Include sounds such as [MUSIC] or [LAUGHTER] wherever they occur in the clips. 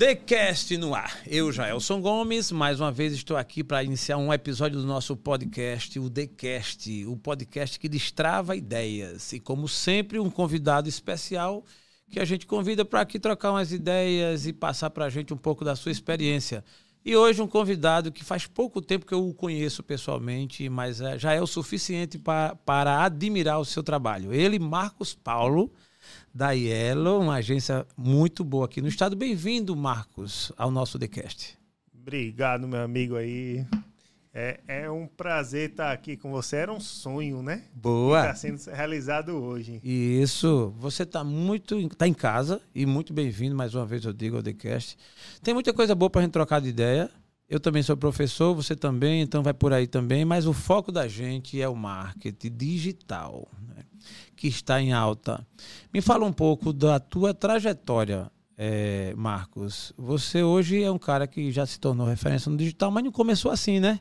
TheCast no ar. Eu, Jaelson Gomes, mais uma vez estou aqui para iniciar um episódio do nosso podcast, o TheCast, o podcast que destrava ideias. E como sempre, um convidado especial que a gente convida para aqui trocar umas ideias e passar para a gente um pouco da sua experiência. E hoje um convidado que faz pouco tempo que eu o conheço pessoalmente, mas é, já é o suficiente para, para admirar o seu trabalho. Ele, Marcos Paulo, da Yellow, uma agência muito boa aqui no estado. Bem-vindo, Marcos, ao nosso TheCast. Obrigado, meu amigo aí. É, é um prazer estar aqui com você. Era um sonho, né? Boa. Está sendo realizado hoje. Isso. Você está muito, está em casa e muito bem-vindo mais uma vez, eu digo, ao TheCast. Tem muita coisa boa para a gente trocar de ideia. Eu também sou professor, você também, então vai por aí também. Mas o foco da gente é o marketing digital. Que está em alta. Me fala um pouco da tua trajetória, é, Marcos. Você hoje é um cara que já se tornou referência no digital, mas não começou assim, né?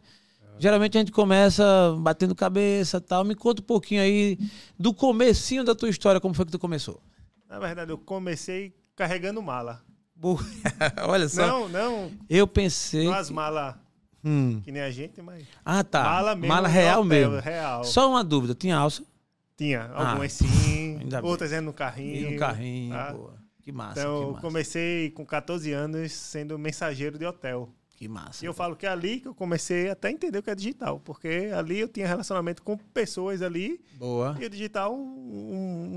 Geralmente a gente começa batendo cabeça tal. Me conta um pouquinho aí do comecinho da tua história, como foi que tu começou? Na verdade, eu comecei carregando mala. [LAUGHS] Olha só. Não, não. Eu pensei. Não as malas hum. que nem a gente, mas. Ah, tá. Mala mesmo. Mala real mesmo. Real. Só uma dúvida: tinha alça? Tinha, Ah, algumas sim, ainda bem. outras é no carrinho. E no carrinho, tá? boa. Que massa, Então, que eu massa. comecei com 14 anos sendo mensageiro de hotel. Que massa. E eu falo que é ali que eu comecei até a entender o que é digital, porque ali eu tinha relacionamento com pessoas ali, Boa. e o digital, um,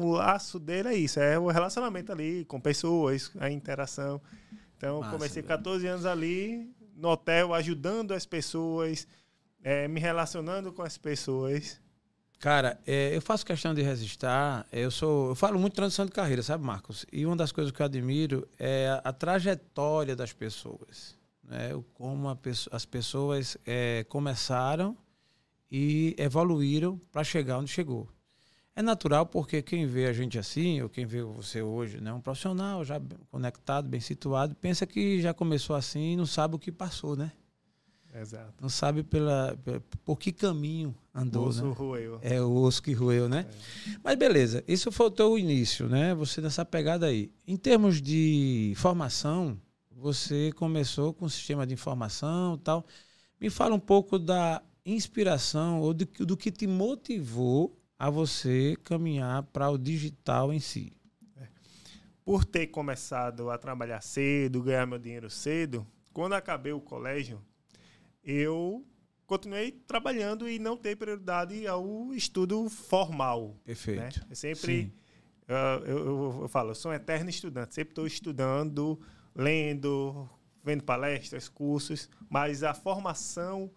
um- um laço dele é isso, é o relacionamento ali com pessoas, a interação. Então, Massa, comecei velho. 14 anos ali, no hotel, ajudando as pessoas, eh, me relacionando com as pessoas. Cara, é, eu faço questão de registrar. Eu sou, eu falo muito transição de carreira, sabe, Marcos? E uma das coisas que eu admiro é a, a trajetória das pessoas, né? Como as pessoas é, começaram e evoluíram para chegar onde chegou. É natural porque quem vê a gente assim, ou quem vê você hoje, né, um profissional já conectado, bem situado, pensa que já começou assim e não sabe o que passou, né? Exato. Não sabe pela, por que caminho andou, Osso né? roeu. É o osso que roeu, né? Mas beleza, isso foi o início, né? Você nessa pegada aí. Em termos de formação, você começou com o sistema de informação e tal. Me fala um pouco da inspiração ou do, do que te motivou a você caminhar para o digital em si. por ter começado a trabalhar cedo, ganhar meu dinheiro cedo, quando acabei o colégio, eu continuei trabalhando e não dei prioridade ao estudo formal. Né? Perfeito. Eu sempre, ah, eu, eu- eu falo, eu sou um eterno estudante, sempre estou estudando, lendo, vendo palestras, cursos, mas a formação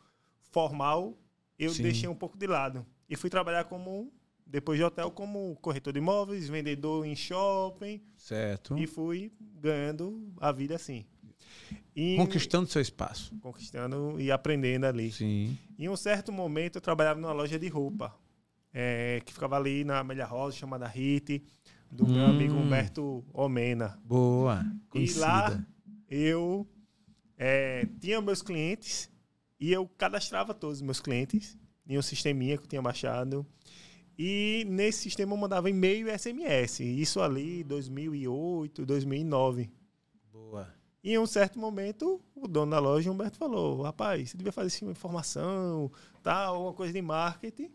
formal eu Sim. deixei um pouco de lado. E fui trabalhar como, depois de hotel, como corretor de imóveis, vendedor em shopping, Certo. e fui ganhando a vida assim. E Conquistando seu espaço. conquistando e aprendendo ali. Sim. Em um certo momento eu trabalhava numa loja de roupa, é, que ficava ali na Amélia Rosa, chamada Hit, do meu Hum. amigo Humberto Omena. Boa. E Conhecida. lá eu é, tinha meus clientes e eu cadastrava todos os meus clientes em um sisteminha que eu tinha baixado. E nesse sistema eu mandava e-mail e SMS. Isso ali 2008, 2009. E em um certo momento, o dono da loja, Humberto, falou: rapaz, você devia fazer assim, uma informação, tal, alguma coisa de marketing.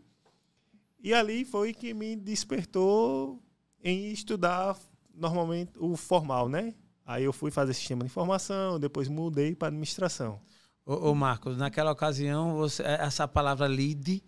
E ali foi que me despertou em estudar normalmente o formal, né? Aí eu fui fazer sistema de informação, depois mudei para administração. Ô, ô, Marcos, naquela ocasião, você, essa palavra lead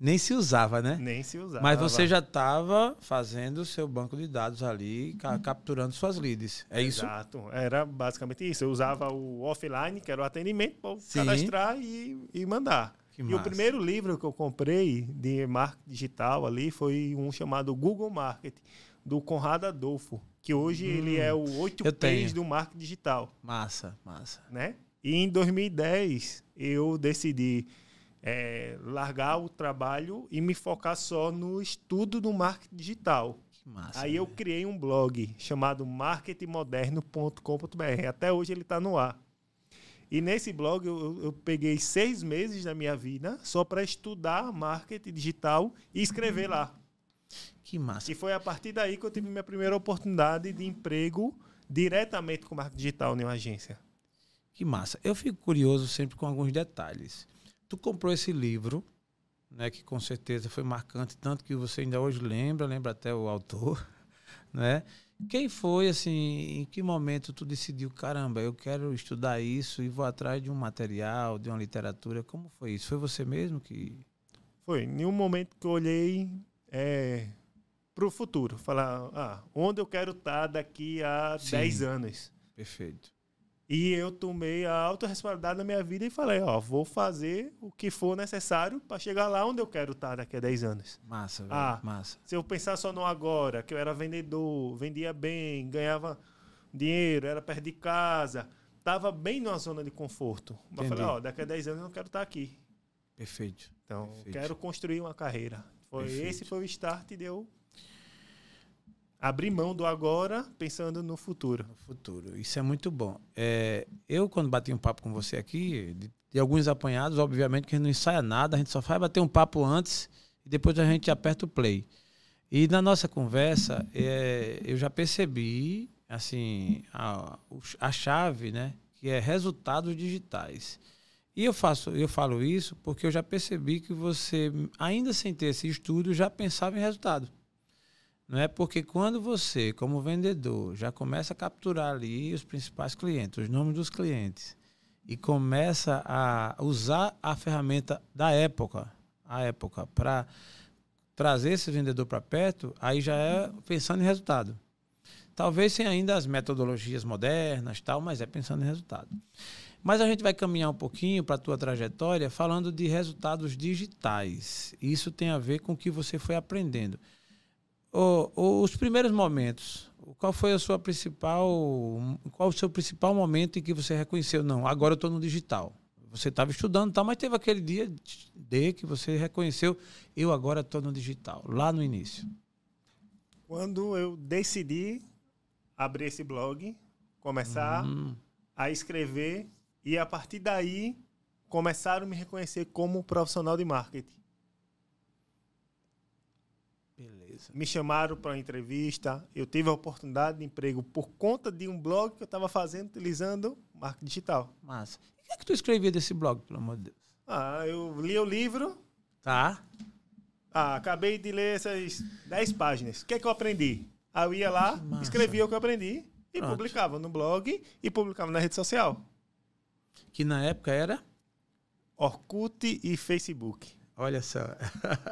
nem se usava, né? Nem se usava. Mas você já estava fazendo o seu banco de dados ali, ca- capturando suas leads. É isso? Exato. Era basicamente isso. Eu usava o offline, que era o atendimento, para cadastrar e, e mandar. Que E o massa. primeiro livro que eu comprei de marketing digital ali foi um chamado Google Marketing, do Conrado Adolfo, que hoje ele é o 8 Hum. eu tenho. P's do marketing digital, Massa, massa. né? E em 2010 eu decidi é, largar o trabalho e me focar só no estudo do marketing digital. Que massa. Aí eu velho. criei um blog chamado marketingmoderno.com.br. Até hoje ele está no ar. E nesse blog eu, eu- peguei seis meses da minha vida só para estudar marketing digital e escrever lá. Que massa. E foi a partir daí que eu tive minha primeira oportunidade de emprego diretamente com marketing digital em uma agência. Que massa. Eu fico curioso sempre com alguns detalhes. Tu comprou esse livro, né, que com certeza foi marcante, tanto que você ainda hoje lembra, lembra até o autor, [LAUGHS] né? Quem foi, assim, em que momento tu decidiu, caramba, eu quero estudar isso e vou atrás de um material, de uma literatura? Como foi isso? Foi você mesmo que... Foi, em um momento que eu olhei é, para o futuro, falar, ah, onde eu quero estar tá daqui a Sim. 10 anos. Perfeito. E eu tomei a autorresponsabilidade na minha vida e falei, ó, vou fazer o que for necessário para chegar lá onde eu quero estar daqui a 10 anos. Massa, velho. Ah, massa. Se eu pensar só no agora, que eu era vendedor, vendia bem, ganhava dinheiro, era perto de casa, tava bem numa zona de conforto. Mas falei, ó, daqui a 10 anos eu não quero estar aqui. Perfeito. Então, Perfeito. quero construir uma carreira. Foi Perfeito. esse foi o start e deu abrir mão do agora pensando no futuro. No futuro. Isso é muito bom. É, eu, quando bati um papo com você aqui, de, de, alguns apanhados, obviamente que a gente não ensaia nada, a gente só faz bater um papo antes e depois a gente aperta o play. E na nossa conversa, é, eu já percebi assim a, a chave, né, que é resultados digitais. E eu faço, eu falo isso porque eu já percebi que você, ainda sem ter esse estudo, já pensava em resultado. Não é porque quando você, como vendedor, já começa a capturar ali os principais clientes, os nomes dos clientes, e começa a usar a ferramenta da época, a época, para trazer esse vendedor para perto, aí já é pensando em resultado. Talvez sem ainda as metodologias modernas, tal, mas é pensando em resultado. Mas a gente vai caminhar um pouquinho para a tua trajetória falando de resultados digitais. Isso tem a ver com o que você foi aprendendo os primeiros momentos, qual foi a sua principal, qual o seu principal momento em que você reconheceu, não, agora eu estou no digital. Você estava estudando, tal, mas teve aquele dia de que você reconheceu, eu agora estou no digital, lá no início. Quando eu decidi abrir esse blog, começar hum. a escrever e a partir daí começaram a me reconhecer como profissional de marketing. Beleza. Me chamaram para uma entrevista. Eu tive a oportunidade de emprego por conta de um blog que eu estava fazendo utilizando marketing digital. Massa. E o que é que tu escrevia desse blog, pelo amor de Deus? Ah, eu li o livro. Tá. Ah, acabei de ler essas 10 páginas. O que é que eu aprendi? Aí eu ia lá, escrevia o que eu aprendi e Pronto. publicava no blog e publicava na rede social. Que na época era? Orkut e Facebook. Olha só. É.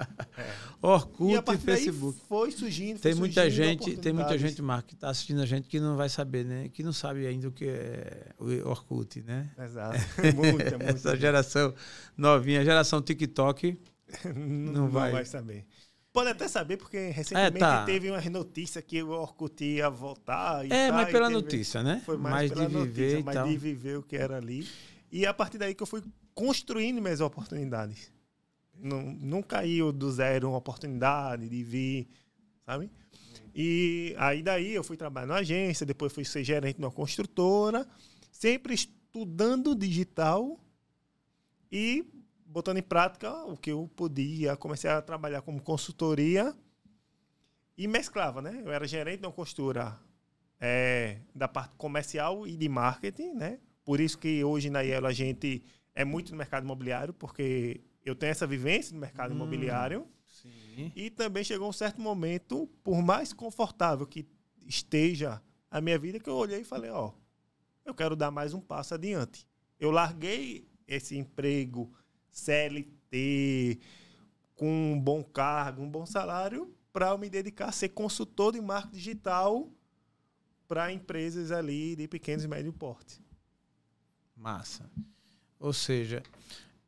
[LAUGHS] Orkut e, e Facebook. foi surgindo. Foi tem muita surgindo gente, tem muita gente, Marco, que está assistindo a gente que não vai saber, né? Que não sabe ainda o que é o Orkut, né? Exato. [LAUGHS] muita, muita. Essa geração novinha, geração TikTok, [LAUGHS] não, não, vai. vai saber. Pode até saber, porque recentemente é, tá. teve uma notícia que o Orkut ia voltar. é, tá, mas pela notícia, né? Foi mais, mais de viver notícia, mais de viver o que era ali. E a partir daí que eu fui construindo minhas oportunidades não, não caiu do zero uma oportunidade de vir, sabe? E aí daí eu fui trabalhar na agência, depois fui ser gerente de uma construtora, sempre estudando digital e botando em prática o que eu podia. Comecei a trabalhar como consultoria e mesclava, né? Eu era gerente de uma construtora é, da parte comercial e de marketing, né? Por isso que hoje na Yellow a gente é muito no mercado imobiliário, porque eu tenho essa vivência no mercado hum, imobiliário. Sim. E também chegou um certo momento, por mais confortável que esteja a minha vida, que eu olhei e falei, ó, eu quero dar mais um passo adiante. Eu larguei esse emprego CLT com um bom cargo, um bom salário, para eu me dedicar a ser consultor de marketing digital para empresas ali de pequenos e médio porte. Massa. Ou seja,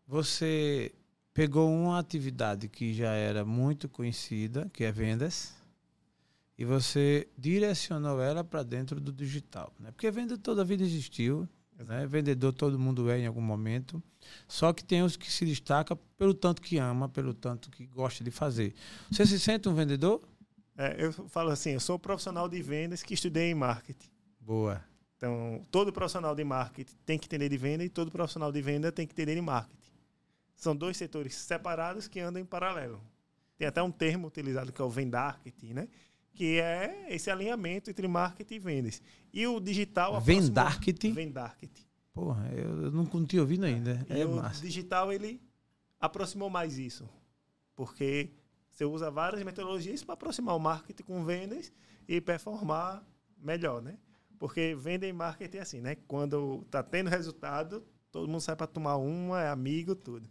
você pegou uma atividade que já era muito conhecida, que é vendas, e você direcionou ela para dentro do digital. Né? Porque venda toda a vida existiu, né? vendedor todo mundo é em algum momento, só que tem os que se destacam pelo tanto que ama, pelo tanto que gosta de fazer. Você se sente um vendedor? É, eu falo assim, eu sou profissional de vendas que estudei em marketing. Boa. Então, todo profissional de marketing tem que entender de venda e todo profissional de venda tem que entender de marketing. São dois setores separados que andam em paralelo. Tem até um termo utilizado que é o vendarketing, né? que é esse alinhamento entre marketing e vendas. E o digital... Vendarketing? Vendarketing. Porra, eu não, tinha ouvido ainda. É, e o massa. digital, ele aproximou mais isso. Porque você usa várias metodologias para aproximar o marketing com vendas e performar melhor, né? Porque venda e marketing é assim, né? Quando tá tendo resultado, todo mundo sai para tomar uma, é amigo, tudo.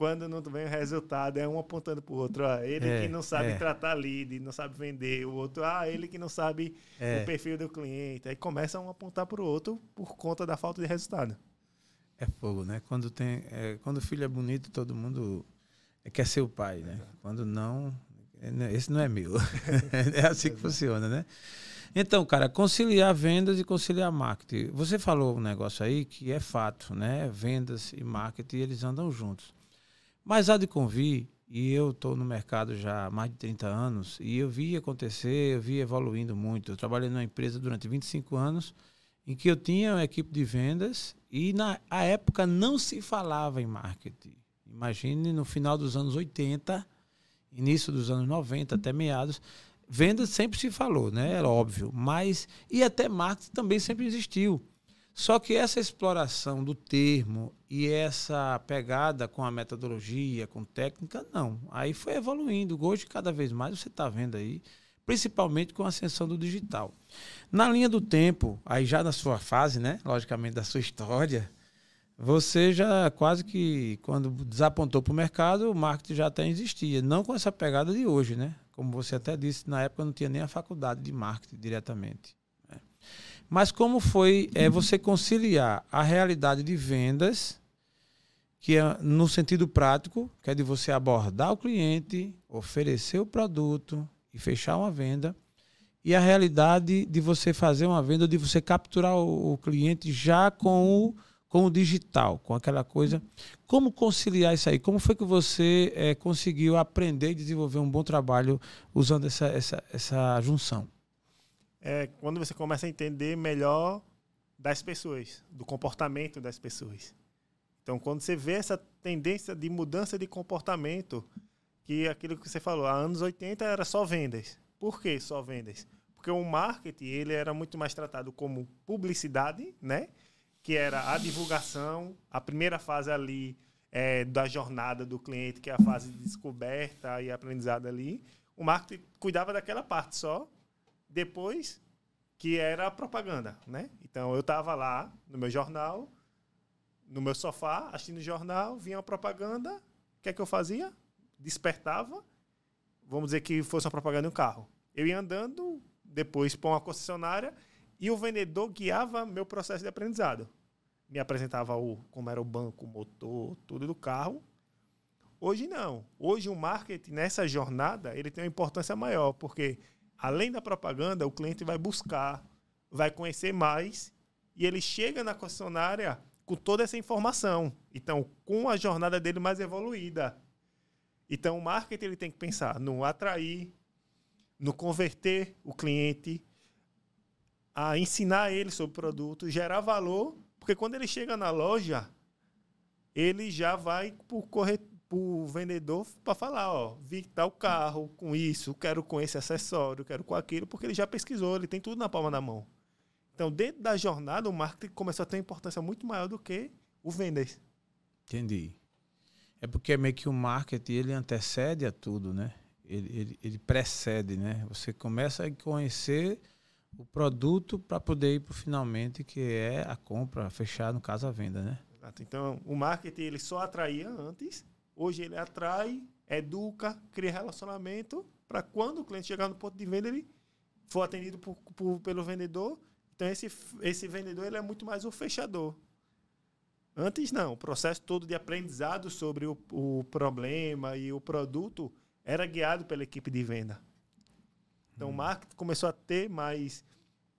Quando não vem o resultado, é um apontando para o outro. Ah, ele é, que não sabe é. tratar lead, não sabe vender. O outro, ah, ele que não sabe é. o perfil do cliente. Aí começa um a apontar para o outro por conta da falta de resultado. É fogo, né? Quando, tem, é, quando o filho é bonito, todo mundo quer ser o pai, né? Quando não, é, esse não é meu. [LAUGHS] [LAUGHS] é assim que funciona, né? Então, cara, conciliar vendas e conciliar marketing. Você falou um negócio aí que é fato, né? Vendas e marketing, eles andam juntos. Mas há de convir, e eu estou no mercado já há mais de 30 anos, e eu vi acontecer, eu vi evoluindo muito. Eu trabalhei numa empresa durante 25 anos, em que eu tinha uma equipe de vendas, e na a época não se falava em marketing. Imagine no final dos anos 80, início dos anos 90, até meados, vendas sempre se falou, né? Era óbvio. Mas, e até marketing também sempre existiu. Só que essa exploração do termo e essa pegada com a metodologia, com técnica, não. Aí foi evoluindo. Hoje, cada vez mais, você está vendo aí, principalmente com a ascensão do digital. Na linha do tempo, aí já na sua fase, né? Logicamente, da sua história, você já quase que, quando desapontou para o mercado, o marketing já até existia. Não com essa pegada de hoje, né? Como você até disse, na época não tinha nem a faculdade de marketing diretamente. Mas como foi é, você conciliar a realidade de vendas, que é no sentido prático, que é de você abordar o cliente, oferecer o produto e fechar uma venda, e a realidade de você fazer uma venda, de você capturar o, cliente já com o, com o digital, com aquela coisa. Como conciliar isso aí? Como foi que você é, conseguiu aprender e desenvolver um bom trabalho usando essa, essa, essa junção? É quando você começa a entender melhor das pessoas, do comportamento das pessoas. Então, quando você vê essa tendência de mudança de comportamento, que aquilo que você falou, há anos 80 era só vendas. Por que só vendas? Porque o marketing ele era muito mais tratado como publicidade, né? Que era a divulgação, a primeira fase ali é, da jornada do cliente, que é a fase de descoberta e aprendizado ali. O marketing cuidava daquela parte só, depois que era a propaganda, né? Então eu estava lá no meu jornal, no meu sofá, assistindo o jornal, vinha a propaganda, o que é que eu fazia? Despertava, vamos dizer que fosse uma propaganda em um carro. Eu ia andando, depois para uma concessionária, e o vendedor guiava meu processo de aprendizado. Me apresentava o, como era o banco, o motor, tudo do carro. Hoje não. Hoje o marketing, nessa jornada, ele tem uma importância maior, porque além da propaganda, o cliente vai buscar, vai conhecer mais e ele chega na concessionária com toda essa informação. Então, com a jornada dele mais evoluída. Então, o marketing ele tem que pensar no atrair, no converter o cliente, a ensinar ele sobre o produto, gerar valor, porque quando ele chega na loja, ele já vai por corretor pro vendedor para falar, ó, vi tal carro com isso, quero com esse acessório, quero com aquilo, porque ele já pesquisou, ele tem tudo na palma da mão. Então, dentro da jornada, o marketing começou a ter importância muito maior do que o vender. Entendi. É porque é meio que o marketing ele antecede a tudo, né? Ele, ele, ele precede, né? Você começa a conhecer o produto para poder ir para finalmente, que é a compra, fechar, no caso, a venda, né? Exato. Então, o marketing ele só atraía antes Hoje ele atrai, educa, cria relacionamento para quando o cliente chegar no ponto de venda ele for atendido por, por, pelo vendedor. Então esse, esse vendedor ele é muito mais o fechador. Antes não, o processo todo de aprendizado sobre o, o problema e o produto era guiado pela equipe de venda. Então hum. o marketing começou a ter mais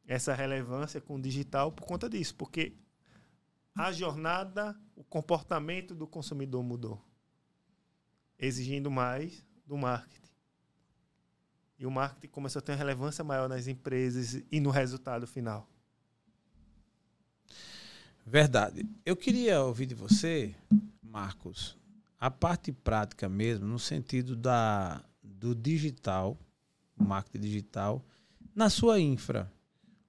essa relevância com o digital por conta disso, porque a jornada, o comportamento do consumidor mudou exigindo mais do marketing. E o marketing começou a ter uma relevância maior nas empresas e no resultado final. Verdade. Eu queria ouvir de você, Marcos, a parte prática mesmo, no sentido da, do digital, marketing digital, na sua infra,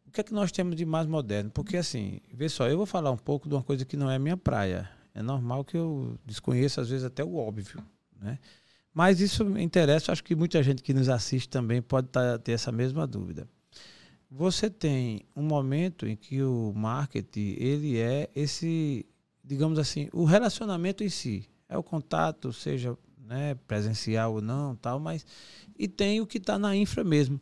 o que é que nós temos de mais moderno? Porque, assim, vê só, eu vou falar um pouco de uma coisa que não é minha praia. É normal que eu desconheça, às vezes, até o óbvio, né? Mas isso me interessa, acho que muita gente que nos assiste também pode tá, ter essa mesma dúvida. Você tem um momento em que o marketing, ele é esse, digamos assim, o relacionamento em si. É o contato, seja né, presencial ou não, tal, mas e tem o que está na infra mesmo,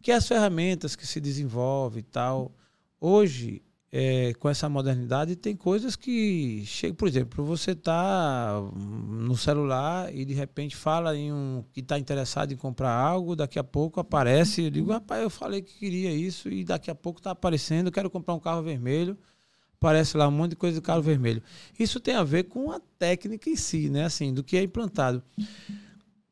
que as ferramentas que se desenvolvem e tal. Hoje é, com essa modernidade, tem coisas que chegam, por exemplo, você está no celular e de repente fala em um que está interessado em comprar algo, daqui a pouco aparece, eu digo, rapaz, eu falei que queria isso e daqui a pouco está aparecendo, quero comprar um carro vermelho, aparece lá um monte de coisa de carro vermelho. Isso tem a ver com a técnica em si, né? Assim, do que é implantado.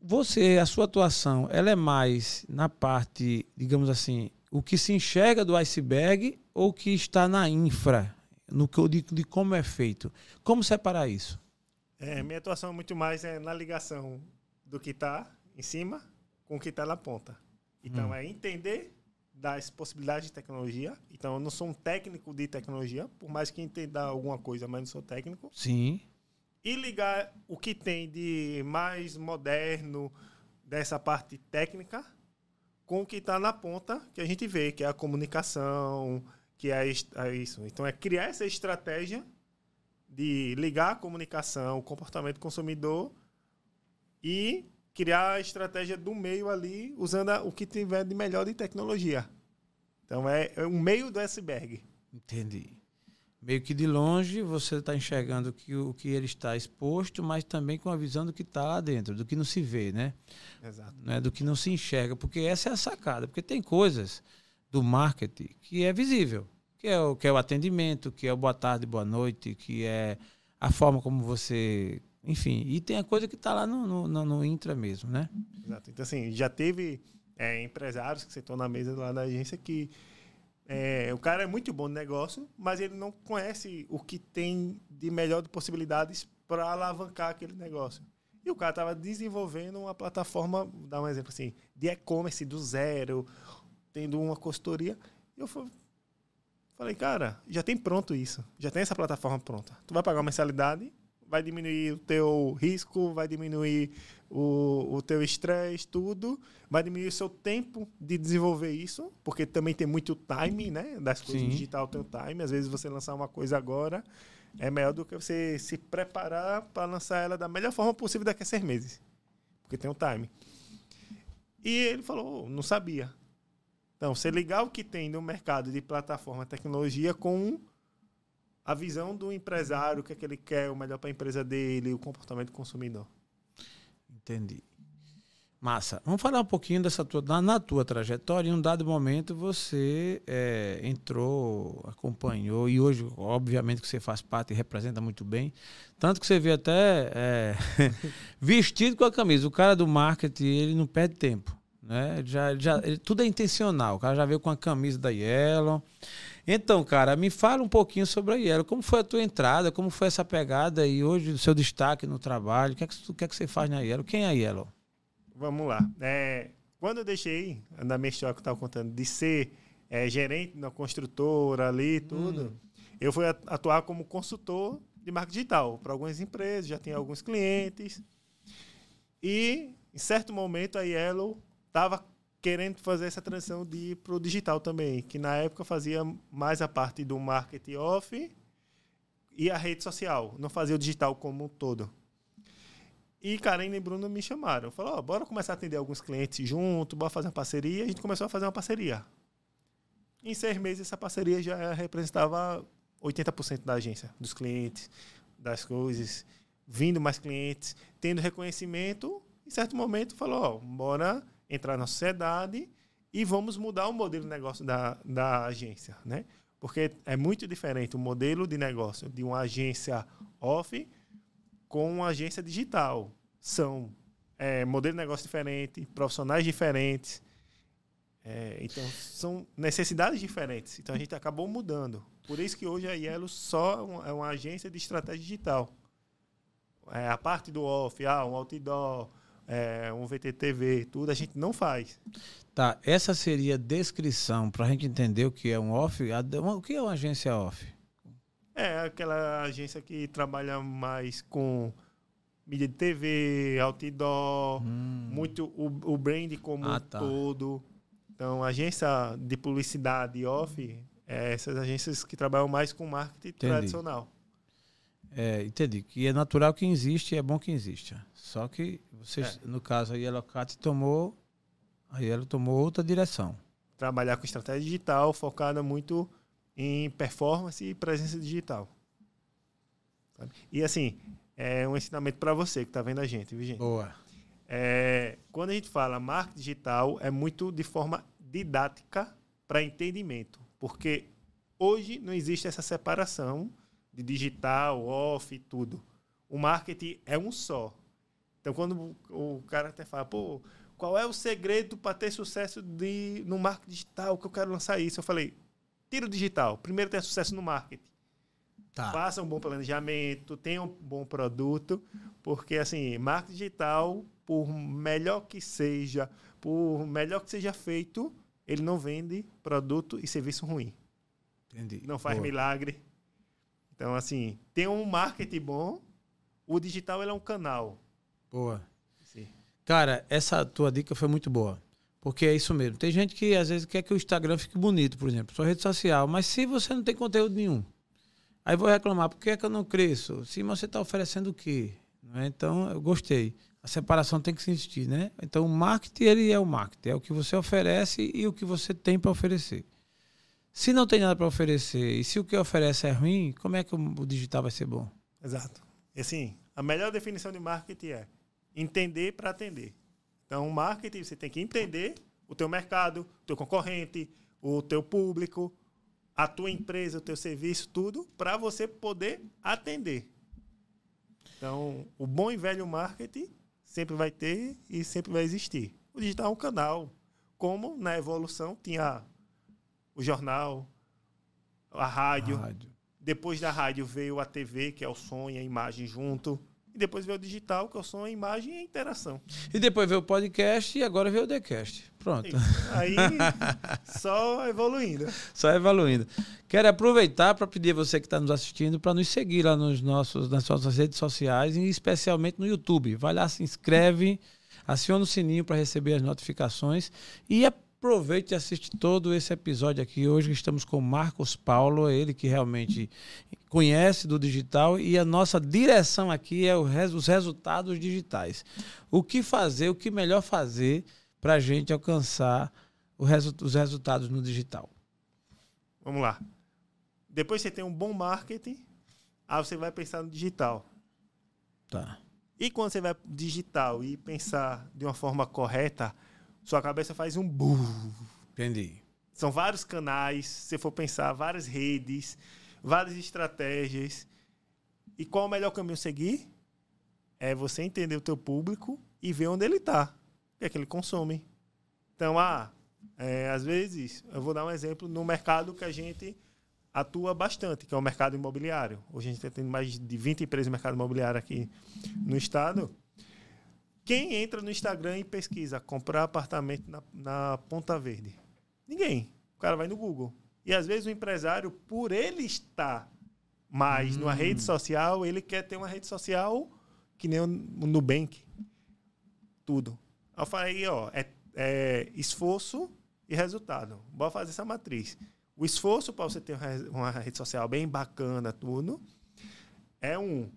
Você, a sua atuação, ela é mais na parte, digamos assim, o que se enxerga do iceberg ou que está na infra, no que de, de como é feito. Como separar isso? É, minha atuação muito mais é na ligação do que está em cima com o que está na ponta. Então, hum. é entender das possibilidades de tecnologia. Então, eu não sou um técnico de tecnologia, por mais que entenda alguma coisa, mas não sou técnico. Sim. E ligar o que tem de mais moderno dessa parte técnica com o que está na ponta, que a gente vê, que é a comunicação, que é, é isso. Então, é criar essa estratégia de ligar a comunicação, o comportamento do consumidor e criar a estratégia do meio ali, usando o que tiver de melhor de tecnologia. Então, é, é um meio do iceberg. Entendi meio que de longe você está enxergando que o que ele está exposto, mas também com a visão do que está lá dentro, do que não se vê, né? Exato. Né? Do que não se enxerga, porque essa é a sacada, porque tem coisas do marketing que é visível, que é o que é o atendimento, que é o boa tarde, boa noite, que é a forma como você, enfim, e tem a coisa que está lá no, no, no, intra mesmo, né? Exato. Então assim, já teve é, empresários que sentou na mesa lá da agência que é, o cara é muito bom no negócio, mas ele não conhece o que tem de melhor de possibilidades para alavancar aquele negócio. E o cara estava desenvolvendo uma plataforma, vou dar um exemplo assim, de e-commerce do zero, tendo uma consultoria. E eu falei, cara, já tem pronto isso, já tem essa plataforma pronta. Tu vai pagar uma mensalidade, vai diminuir o teu risco, vai diminuir o, o teu estresse, tudo, vai diminuir o seu tempo de desenvolver isso, porque também tem muito time, né? Das coisas Sim. digital tem o time. Às vezes você lançar uma coisa agora é melhor do que você se preparar para lançar ela da melhor forma possível daqui a seis meses, porque tem o time. E ele falou, não sabia. Então, você ligar o que tem no mercado de plataforma tecnologia com a visão do empresário, o que, é que ele quer, o melhor para a empresa dele, o comportamento do consumidor. Entendi. Massa. Vamos falar um pouquinho dessa tua, na, na tua trajetória. Em um dado momento você é, entrou, acompanhou e hoje, obviamente, que você faz parte e representa muito bem. Tanto que você vê até é, [LAUGHS] vestido com a camisa. O cara do marketing ele não perde tempo, né? Já, já tudo é intencional. O cara já veio com a camisa da Yellow. Então, cara, me fala um pouquinho sobre a Yellow. Como foi a tua entrada? Como foi essa pegada e hoje o seu destaque no trabalho? O que é que, o que, é que você faz na Yellow? Quem é a Yellow? Vamos lá. É, quando eu deixei, na minha história que eu estava contando, de ser é, gerente na construtora ali tudo, hum. eu fui atuar como consultor de marketing digital para algumas empresas, já tinha alguns clientes. E, em certo momento, a Yellow estava querendo fazer essa transição de ir para o digital também, que na época fazia mais a parte do marketing off e a rede social, não fazia o digital como um todo. E Karen e Bruno me chamaram. Falaram, oh, bora começar a atender alguns clientes junto, bora fazer uma parceria. A gente começou a fazer uma parceria. Em seis meses, essa parceria já representava 80% da agência, dos clientes, das coisas, vindo mais clientes, tendo reconhecimento. Em certo momento, falou, oh, bora entrar na sociedade e vamos mudar o modelo de negócio da, da agência, né? Porque é muito diferente o modelo de negócio de uma agência off com uma agência digital. São é, modelo de negócio diferente, profissionais diferentes. É, então, são necessidades diferentes. Então, a gente acabou mudando. Por isso que hoje a Yellow só é uma agência de estratégia digital. É, a parte do off, ah, um outdoor, é, um VTTV, tudo, a gente não faz. Tá, essa seria a descrição para a gente entender o que é um off. O que é uma agência off? É aquela agência que trabalha mais com mídia de TV, outdoor, hum. muito o, o brand como ah, tá. todo. Então, agência de publicidade off, é essas agências que trabalham mais com marketing entendi. tradicional. É, entendi. Que é natural que existe e é bom que exista. Só que vocês, é. no caso, a Yellow Cat tomou, a Yellow tomou outra direção. Trabalhar com estratégia digital focada muito em performance e presença digital. Sabe? E assim, é um ensinamento para você que está vendo a gente, viu, gente? Boa. É, quando a gente fala marketing digital, é muito de forma didática para entendimento, porque hoje não existe essa separação de digital, off e tudo. O marketing é um só. Então, quando o cara até fala, pô, qual é o segredo para ter sucesso de, no marketing digital que eu quero lançar isso? Eu falei, tira o digital. Primeiro, ter sucesso no marketing. Tá. Faça um bom planejamento, tenha um bom produto, porque assim, marketing digital, por melhor que seja, por melhor que seja feito, ele não vende produto e serviço ruim. Entendi. Não faz Boa. milagre. Então, assim, tem um marketing bom, o digital é um canal. Boa. Sim. Cara, essa tua dica foi muito boa. Porque é isso mesmo. Tem gente que às vezes quer que o Instagram fique bonito, por exemplo, sua rede social, mas se você não tem conteúdo nenhum, Aí vou reclamar, por que, é que eu não cresço? Se você está oferecendo o quê? É? Então, eu gostei. A separação tem que existir, né? Então, o marketing, ele é o marketing. É o que você oferece e o que você tem para oferecer. Se não tem nada para oferecer e se o que oferece é ruim, como é que o digital vai ser bom? Exato. E assim, a melhor definição de marketing é entender para atender. Então, marketing, você tem que entender o teu mercado, o teu concorrente, o teu público, a tua empresa, o teu serviço, tudo, para você poder atender. Então, o bom e velho marketing sempre vai ter e sempre vai existir. O digital é um canal. Como na evolução tinha o jornal, a rádio. a rádio. Depois da rádio veio a TV, que é o som e a imagem junto. E depois veio o digital, que é o som, a imagem e a interação. E depois veio o podcast e agora veio o TheCast. Pronto. Aí, [LAUGHS] só evoluindo. Só evoluindo. Quero aproveitar para pedir a você que está nos assistindo para nos seguir lá nos nossos, nas nossas redes sociais, e especialmente no YouTube. Vai lá, se inscreve, aciona o sininho para receber as notificações e Aproveite e assiste todo esse episódio aqui. Hoje estamos com Marcos Paulo, ele que realmente conhece do digital e a nossa direção aqui é os resultados digitais. O que fazer, o que melhor fazer para a gente alcançar os resultados no digital. Vamos lá. Depois você tem um bom marketing, aí você vai pensar no digital. Tá. E quando você vai digital e pensar de uma forma correta, sua cabeça faz um bu. Entendi. São vários canais, se for pensar, várias redes, várias estratégias. E qual o melhor caminho a seguir? É você entender o teu público e ver onde ele está, o que é que ele consome. Então, ah, é, às vezes, eu vou dar um exemplo no mercado que a gente atua bastante, que é o mercado imobiliário. Hoje a gente tem mais de 20 empresas no mercado imobiliário aqui no estado. Quem entra no Instagram e pesquisa comprar apartamento na, na Ponta Verde? Ninguém. O cara vai no Google. E às vezes o empresário, por ele estar mais hum. numa rede social, ele quer ter uma rede social que nem o Nubank. Tudo. Eu falei, ó, é, é esforço e resultado. Bora fazer essa matriz. O esforço para você ter uma rede social bem bacana, tudo, é um.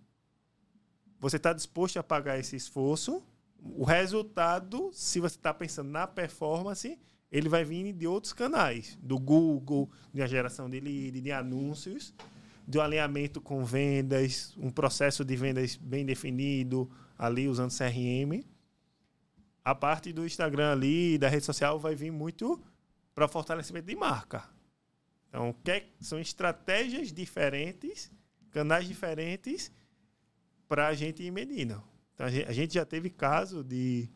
Você está disposto a pagar esse esforço o resultado, se você está pensando na performance, ele vai vir de outros canais, do Google, de a geração de lead, de anúncios, de um alinhamento com vendas, um processo de vendas bem definido ali usando CRM. A parte do Instagram ali, da rede social, vai vir muito para fortalecimento de marca. Então, que são estratégias diferentes, canais diferentes para a gente ir medindo. Então, a gente já teve caso de,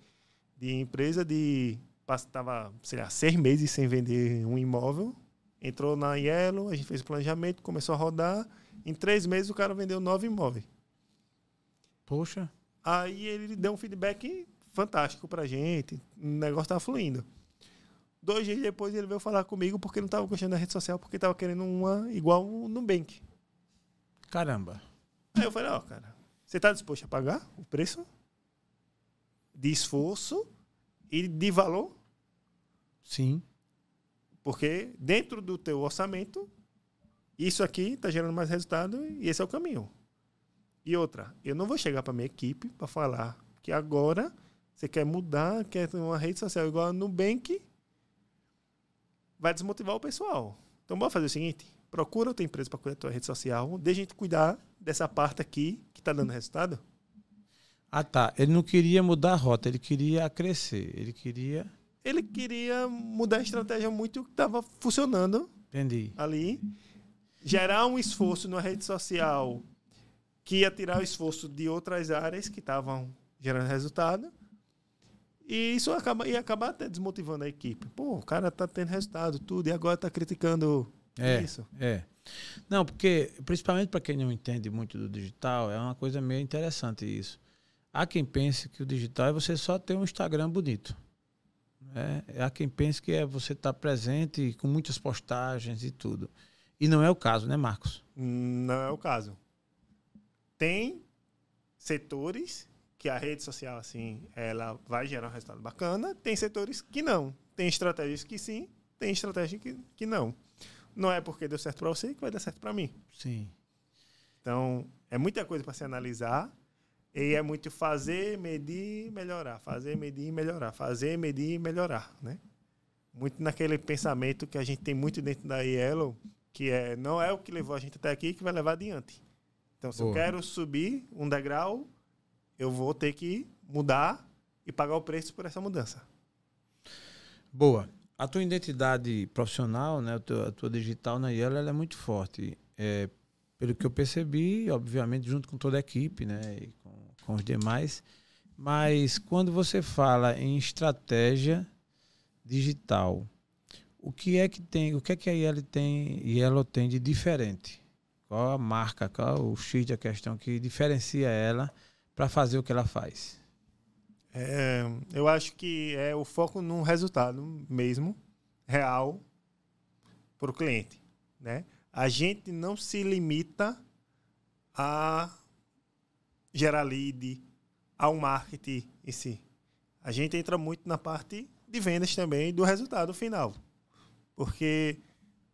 de empresa de estava, sei lá, seis meses sem vender um imóvel, entrou na Yellow, a gente fez o planejamento, começou a rodar, em três meses o cara vendeu nove imóveis. Poxa. Aí ele deu um feedback fantástico pra gente. O negócio tava fluindo. Dois dias depois ele veio falar comigo porque não tava gostando da rede social, porque tava querendo uma igual no Nubank. Caramba. Aí eu falei, ó, cara, você tá disposto a pagar o preço? De esforço e de valor? Sim. Porque dentro do teu orçamento, isso aqui tá gerando mais resultado e esse é o caminho. E outra, eu não vou chegar para minha equipe para falar que agora você quer mudar, quer ter uma rede social igual a Nubank, vai desmotivar o pessoal. Então, bora fazer o seguinte: procura outra empresa para cuidar da tua rede social, deixa a gente cuidar dessa parte aqui que está dando resultado. Ah, tá. Ele não queria mudar a rota, ele queria crescer. Ele queria. Ele queria mudar a estratégia muito que estava funcionando Entendi. ali, gerar um esforço na rede social que ia tirar o esforço de outras áreas que estavam gerando resultado. E isso acaba, ia acabar até desmotivando a equipe. Pô, o cara tá tendo resultado, tudo, e agora tá criticando É, isso. é. Não, porque, principalmente para quem não entende muito do digital, é uma coisa meio interessante isso. Há quem pense que o digital é você só ter um Instagram bonito. né? Há quem pense que é você estar presente com muitas postagens e tudo. E não é o caso, né, Marcos? Não é o caso. Tem setores que a rede social, assim, ela vai gerar um resultado bacana. Tem setores que não. Tem estratégias que sim, tem estratégias que, que não. Não é porque deu certo para você que vai dar certo para mim. Sim. Então, é muita coisa para se analisar. E é muito fazer, medir, melhorar. Fazer, medir, melhorar. Fazer, medir, melhorar, né? Muito naquele pensamento que a gente tem muito dentro da Yellow, que é não é o que levou a gente até aqui que vai levar adiante. Então, se eu Boa. quero subir um degrau, eu vou ter que mudar e pagar o preço por essa mudança. Boa. A tua identidade profissional, né, a tua, a tua digital na Yellow, ela é muito forte. É, pelo que eu percebi, obviamente, junto com toda a equipe, né, e com, com os demais. Mas quando você fala em estratégia digital, o que é que tem, o que é que a Yellow tem, Yellow tem de diferente? Qual a marca, qual o X da questão que diferencia ela para fazer o que ela faz? É, eu acho que é o foco no resultado mesmo, real, para o cliente. Né? A gente não se limita a gerar lead, ao marketing em si. A gente entra muito na parte de vendas também do resultado final. Porque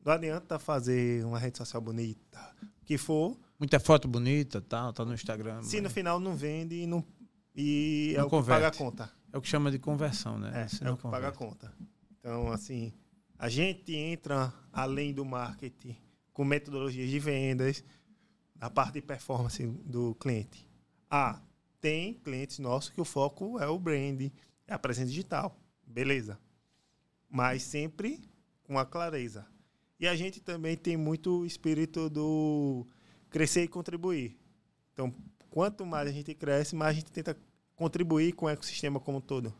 não adianta fazer uma rede social bonita, que for, Muita foto bonita, tal, tá no Instagram. se no mas final não vende e, não, e é Não o que paga a converte. conta. É o que chama de conversão, né? É, é o que paga a converte. conta. Então, assim, a gente entra além do marketing com metodologias de vendas, na parte de performance do cliente. Ah, tem clientes nossos que o foco é o brand, é a presença digital. Beleza. Mas sempre com a clareza. E a gente também tem muito espírito do crescer e contribuir. Então, quanto mais a gente cresce, mais a gente tenta contribuir com o ecossistema como um todo.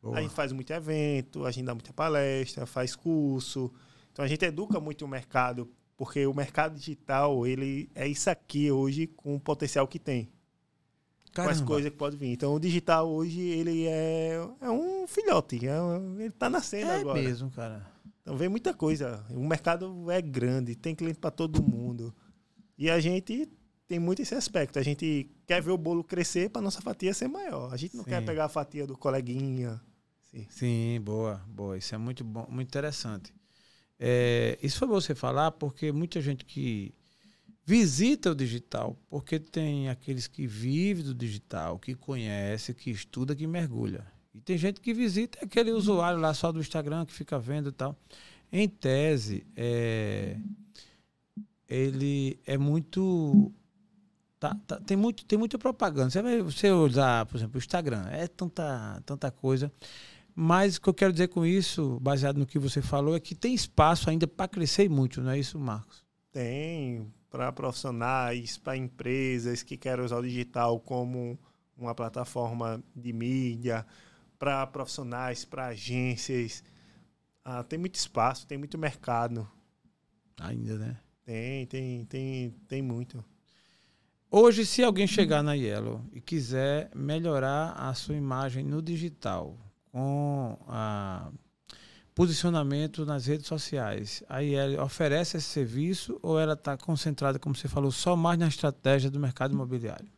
Boa. A gente faz muito evento, a gente dá muita palestra, faz curso. Então a gente educa muito o mercado, porque o mercado digital, ele é isso aqui hoje com o potencial que tem. Com as Caramba. coisas que pode vir. Então o digital hoje, ele é, é um filhote, é ele está nascendo É agora. mesmo, cara. Então vem muita coisa. O mercado é grande, tem cliente para todo mundo. E a gente tem muito esse aspecto. A gente quer ver o bolo crescer para nossa fatia ser maior. A gente não Sim. quer pegar a fatia do coleguinha. Sim. Sim, boa, boa. Isso é muito bom, muito interessante. É, isso foi você falar, porque muita gente que visita o digital, porque tem aqueles que vivem do digital, que conhece, que estuda, que mergulha. E tem gente que visita aquele usuário lá só do Instagram que fica vendo e tal. Em tese, é, ele é muito Tá, tá, tem, muito, tem muita propaganda. Você vai você usar, por exemplo, o Instagram, é tanta, tanta coisa. Mas o que eu quero dizer com isso, baseado no que você falou, é que tem espaço ainda para crescer muito, não é isso, Marcos? Tem para profissionais, para empresas que querem usar o digital como uma plataforma de mídia, para profissionais, para agências. Ah, tem muito espaço, tem muito mercado. Ainda, né? Tem, tem, tem, tem muito. Hoje, se alguém chegar na Yellow e quiser melhorar a sua imagem no digital, com a posicionamento nas redes sociais, a Yellow oferece esse serviço ou ela está concentrada, como você falou, só mais na estratégia do mercado imobiliário?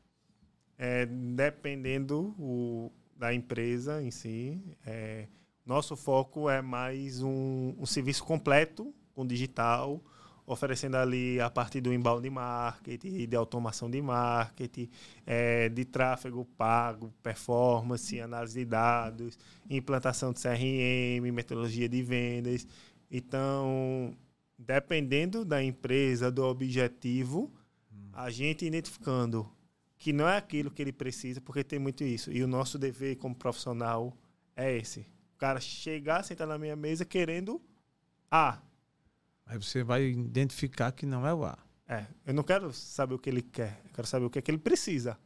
É, dependendo o, da empresa em si, é, nosso foco é mais um, um serviço completo com digital, oferecendo ali a partir do inbound marketing, de automação de marketing, é, de tráfego pago, performance, análise de dados, implantação de CRM, metodologia de vendas. Então, dependendo da empresa, do objetivo, hum. a gente identificando que não é aquilo que ele precisa, porque tem muito isso. E o nosso dever como profissional é esse. O cara chegar, sentar na minha mesa querendo A. Aí você vai identificar que não é o A. É, eu não quero saber o que ele quer, eu quero saber o que é que ele precisa.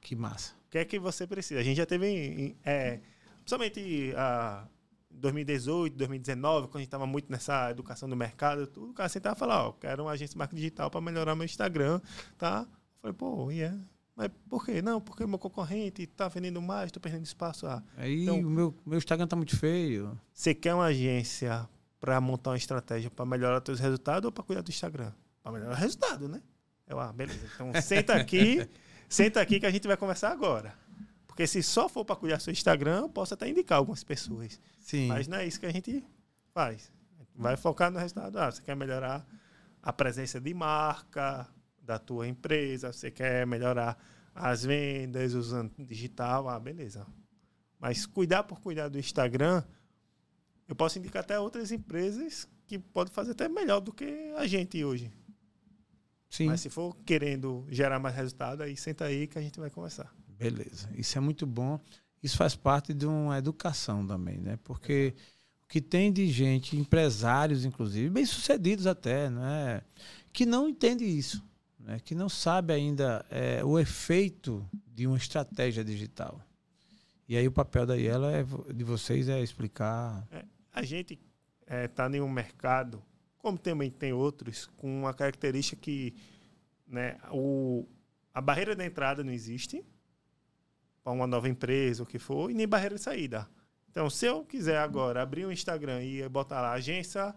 Que massa. O que é que você precisa? A gente já teve, é, principalmente a 2018, 2019, quando a gente estava muito nessa educação do mercado, tudo, o cara sentava e falava, ó, quero uma agência de marketing digital para melhorar meu Instagram, tá? Eu falei, pô, e yeah. é mas por quê? Não, porque o meu concorrente está vendendo mais, estou perdendo espaço. Ah, Aí então, o meu, meu Instagram está muito feio. Você quer uma agência para montar uma estratégia para melhorar os seus resultados ou para cuidar do Instagram? Para melhorar o resultado, né? Eu, ah, beleza. Então senta aqui, [LAUGHS] senta aqui que a gente vai conversar agora. Porque se só for para cuidar do seu Instagram, eu posso até indicar algumas pessoas. Sim. Mas não é isso que a gente faz. Vai focar no resultado. Ah, você quer melhorar a presença de marca, da tua empresa, você quer melhorar as vendas usando digital, ah, beleza. Mas cuidar por cuidar do Instagram, eu posso indicar até outras empresas que podem fazer até melhor do que a gente hoje. Sim. Mas se for querendo gerar mais resultado, aí senta aí que a gente vai conversar. Beleza. Isso é muito bom. Isso faz parte de uma educação também, né? Porque o que tem de gente, empresários inclusive, bem-sucedidos até, né? Que não entende isso né, que não sabe ainda é, o efeito de uma estratégia digital. E aí o papel da Yela é, de vocês é explicar. É, a gente está é, tá em um mercado, como também tem outros, com uma característica que né, o, a barreira da entrada não existe para uma nova empresa, o que for, e nem barreira de saída. Então, se eu quiser agora abrir um Instagram e botar lá agência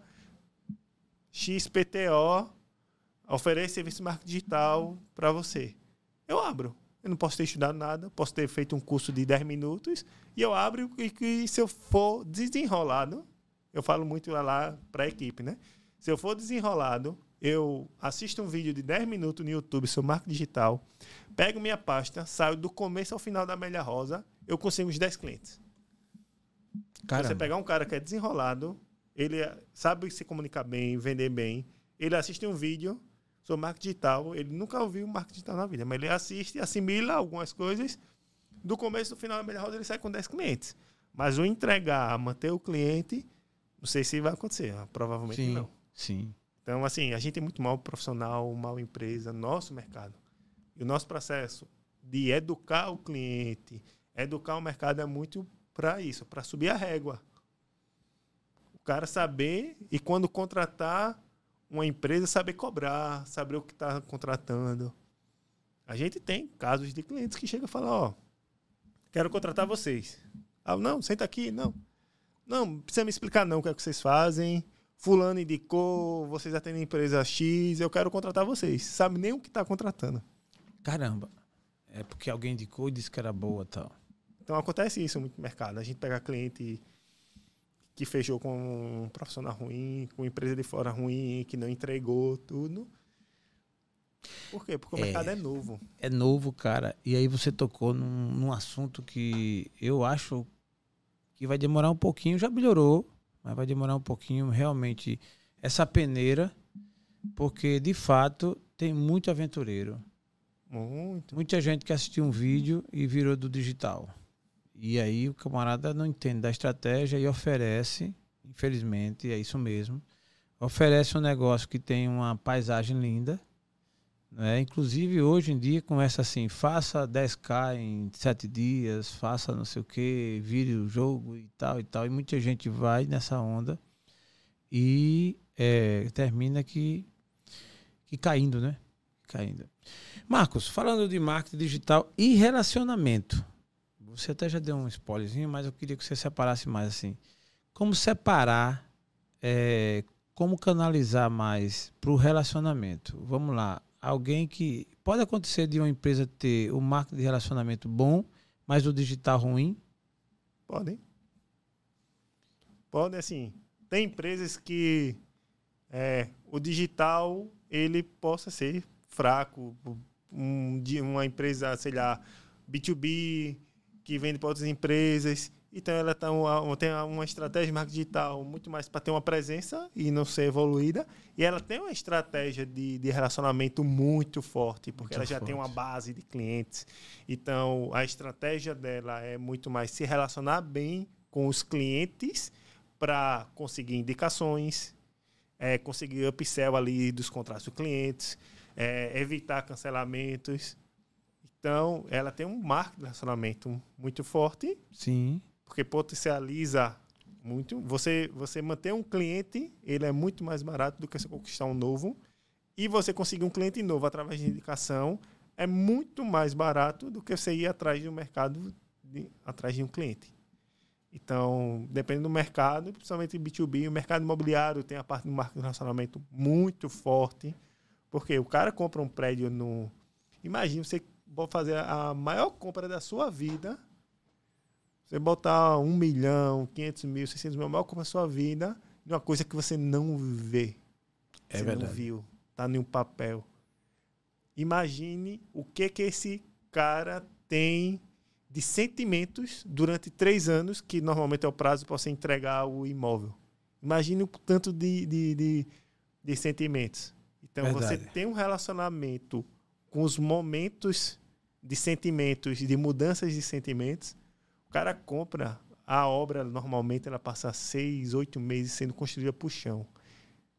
XPTO oferece serviço de marketing digital para você. Eu abro. Eu não posso ter estudado nada, posso ter feito um curso de 10 minutos e eu abro e, e se eu for desenrolado, eu falo muito lá para a equipe, né? Se eu for desenrolado, eu assisto um vídeo de 10 minutos no YouTube sobre marketing digital, pego minha pasta, saio do começo ao final da Amélia Rosa, eu consigo os 10 clientes. Caramba. Você pegar um cara que é desenrolado, ele sabe se comunicar bem, vender bem, ele assiste um vídeo, sou marketing digital, ele nunca ouviu marketing digital na vida, mas ele assiste, assimila algumas coisas. Do começo do final da melhor roda, ele sai com 10 clientes. Mas o entregar, manter o cliente, não sei se vai acontecer, provavelmente sim, não. Sim. Então, assim, a gente tem muito mal profissional, mal empresa, nosso mercado. E o nosso processo de educar o cliente, educar o mercado é muito para isso, para subir a régua. O cara saber e quando contratar, uma empresa saber cobrar, saber o que está contratando. A gente tem casos de clientes que chegam e falam, ó, quero contratar vocês. Ah, não, senta aqui, não. Não, precisa me explicar não o que é que vocês fazem. Fulano indicou, vocês atendem empresa X, eu quero contratar vocês. Sabe nem o que está contratando. Caramba. É porque alguém indicou e disse que era boa tal. Então acontece isso muito no mercado. A gente pega cliente que fechou com um profissional ruim, com empresa de fora ruim, que não entregou tudo. Por quê? Porque o é, mercado é novo. É novo, cara. E aí você tocou num, num, assunto que eu acho que vai demorar um pouquinho. Já melhorou, mas vai demorar um pouquinho realmente essa peneira, porque de fato tem muito aventureiro. Muito. Muita gente que assistiu um vídeo e virou do digital. E aí o camarada não entende da estratégia e oferece, infelizmente, é isso mesmo, oferece um negócio que tem uma paisagem linda. Né? Inclusive, hoje em dia, começa assim, faça 10k em 7 dias, faça não sei o que, vire o jogo e tal e tal. E muita gente vai nessa onda e é, termina que, que caindo, né? fica ainda. Marcos, falando de marketing digital e relacionamento. Você até já deu um spoilerzinho, mas eu queria que você separasse mais assim. Como separar, é, como canalizar mais para o relacionamento? Vamos lá. Alguém que. Pode acontecer de uma empresa ter o marketing de relacionamento bom, mas o digital ruim? Podem. Podem, assim. Tem empresas que é, o digital ele possa ser fraco. Um, uma empresa, sei lá, B2B, que vende para outras empresas. Então ela tá uma, tem uma estratégia de marketing digital muito mais para ter uma presença e não ser evoluída. E ela tem uma estratégia de, de relacionamento muito forte, porque muito ela já forte. tem uma base de clientes. Então a estratégia dela é muito mais se relacionar bem com os clientes para conseguir indicações, é, conseguir upsell ali dos contratos dos clientes, é, evitar cancelamentos. Então, ela tem um marco de relacionamento muito forte. Sim. Porque potencializa muito. Você, você manter um cliente, ele é muito mais barato do que você conquistar um novo. E você conseguir um cliente novo através de indicação é muito mais barato do que você ir atrás de um mercado, de, atrás de um cliente. Então, depende do mercado, principalmente B2B, o mercado imobiliário tem a parte do marketing de relacionamento muito forte, porque o cara compra um prédio no. Imagina você fazer a maior compra da sua vida, você botar um milhão, 500 mil, 600 mil, a maior compra da sua vida, de uma coisa que você não vê. É você verdade. não viu, tá em um papel. Imagine o que que esse cara tem de sentimentos durante três anos, que normalmente é o prazo para você entregar o imóvel. Imagine o tanto de, de, de, de sentimentos. Então, Verdade. você tem um relacionamento com os momentos de sentimentos, de mudanças de sentimentos. O cara compra a obra, normalmente ela passa seis, oito meses sendo construída por chão.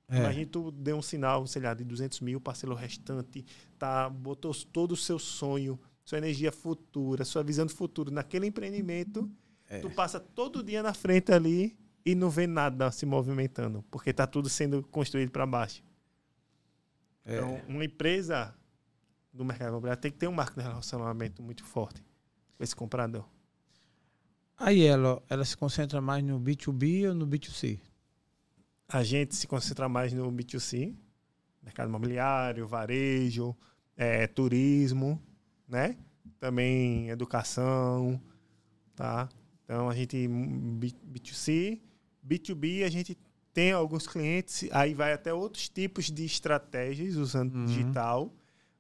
É. Imagina tu deu um sinal, sei lá, de 200 mil, parcelou o restante, tá, botou todo o seu sonho sua energia futura, sua visão do futuro naquele empreendimento, é. tu passa todo dia na frente ali e não vê nada se movimentando, porque está tudo sendo construído para baixo. É. Então, uma empresa do mercado imobiliário tem que ter um marco de relacionamento muito forte com esse comprador. Aí ela, ela se concentra mais no B2B ou no B2C? A gente se concentra mais no B2C, mercado imobiliário, varejo, é, turismo né? Também educação, tá? Então a gente B2C, B2B a gente tem alguns clientes, aí vai até outros tipos de estratégias usando uhum. digital,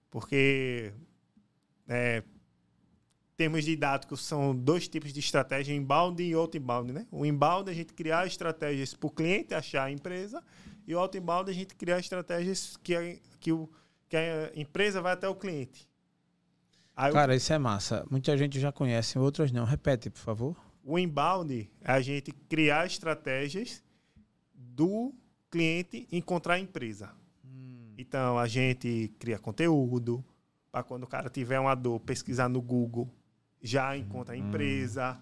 porque é, termos didáticos são dois tipos de estratégia, inbound e outbound, né? O inbound é a gente criar estratégias para o cliente achar a empresa e o outbound é a gente criar estratégias que a, que, o, que a empresa vai até o cliente. Aí Cara, isso é massa. Muita gente já conhece, outras não. Repete, por favor. O inbound é a gente criar estratégias do cliente encontrar a empresa. Então, a gente cria conteúdo para quando o cara tiver uma dor, pesquisar no Google, já encontra a hum. empresa.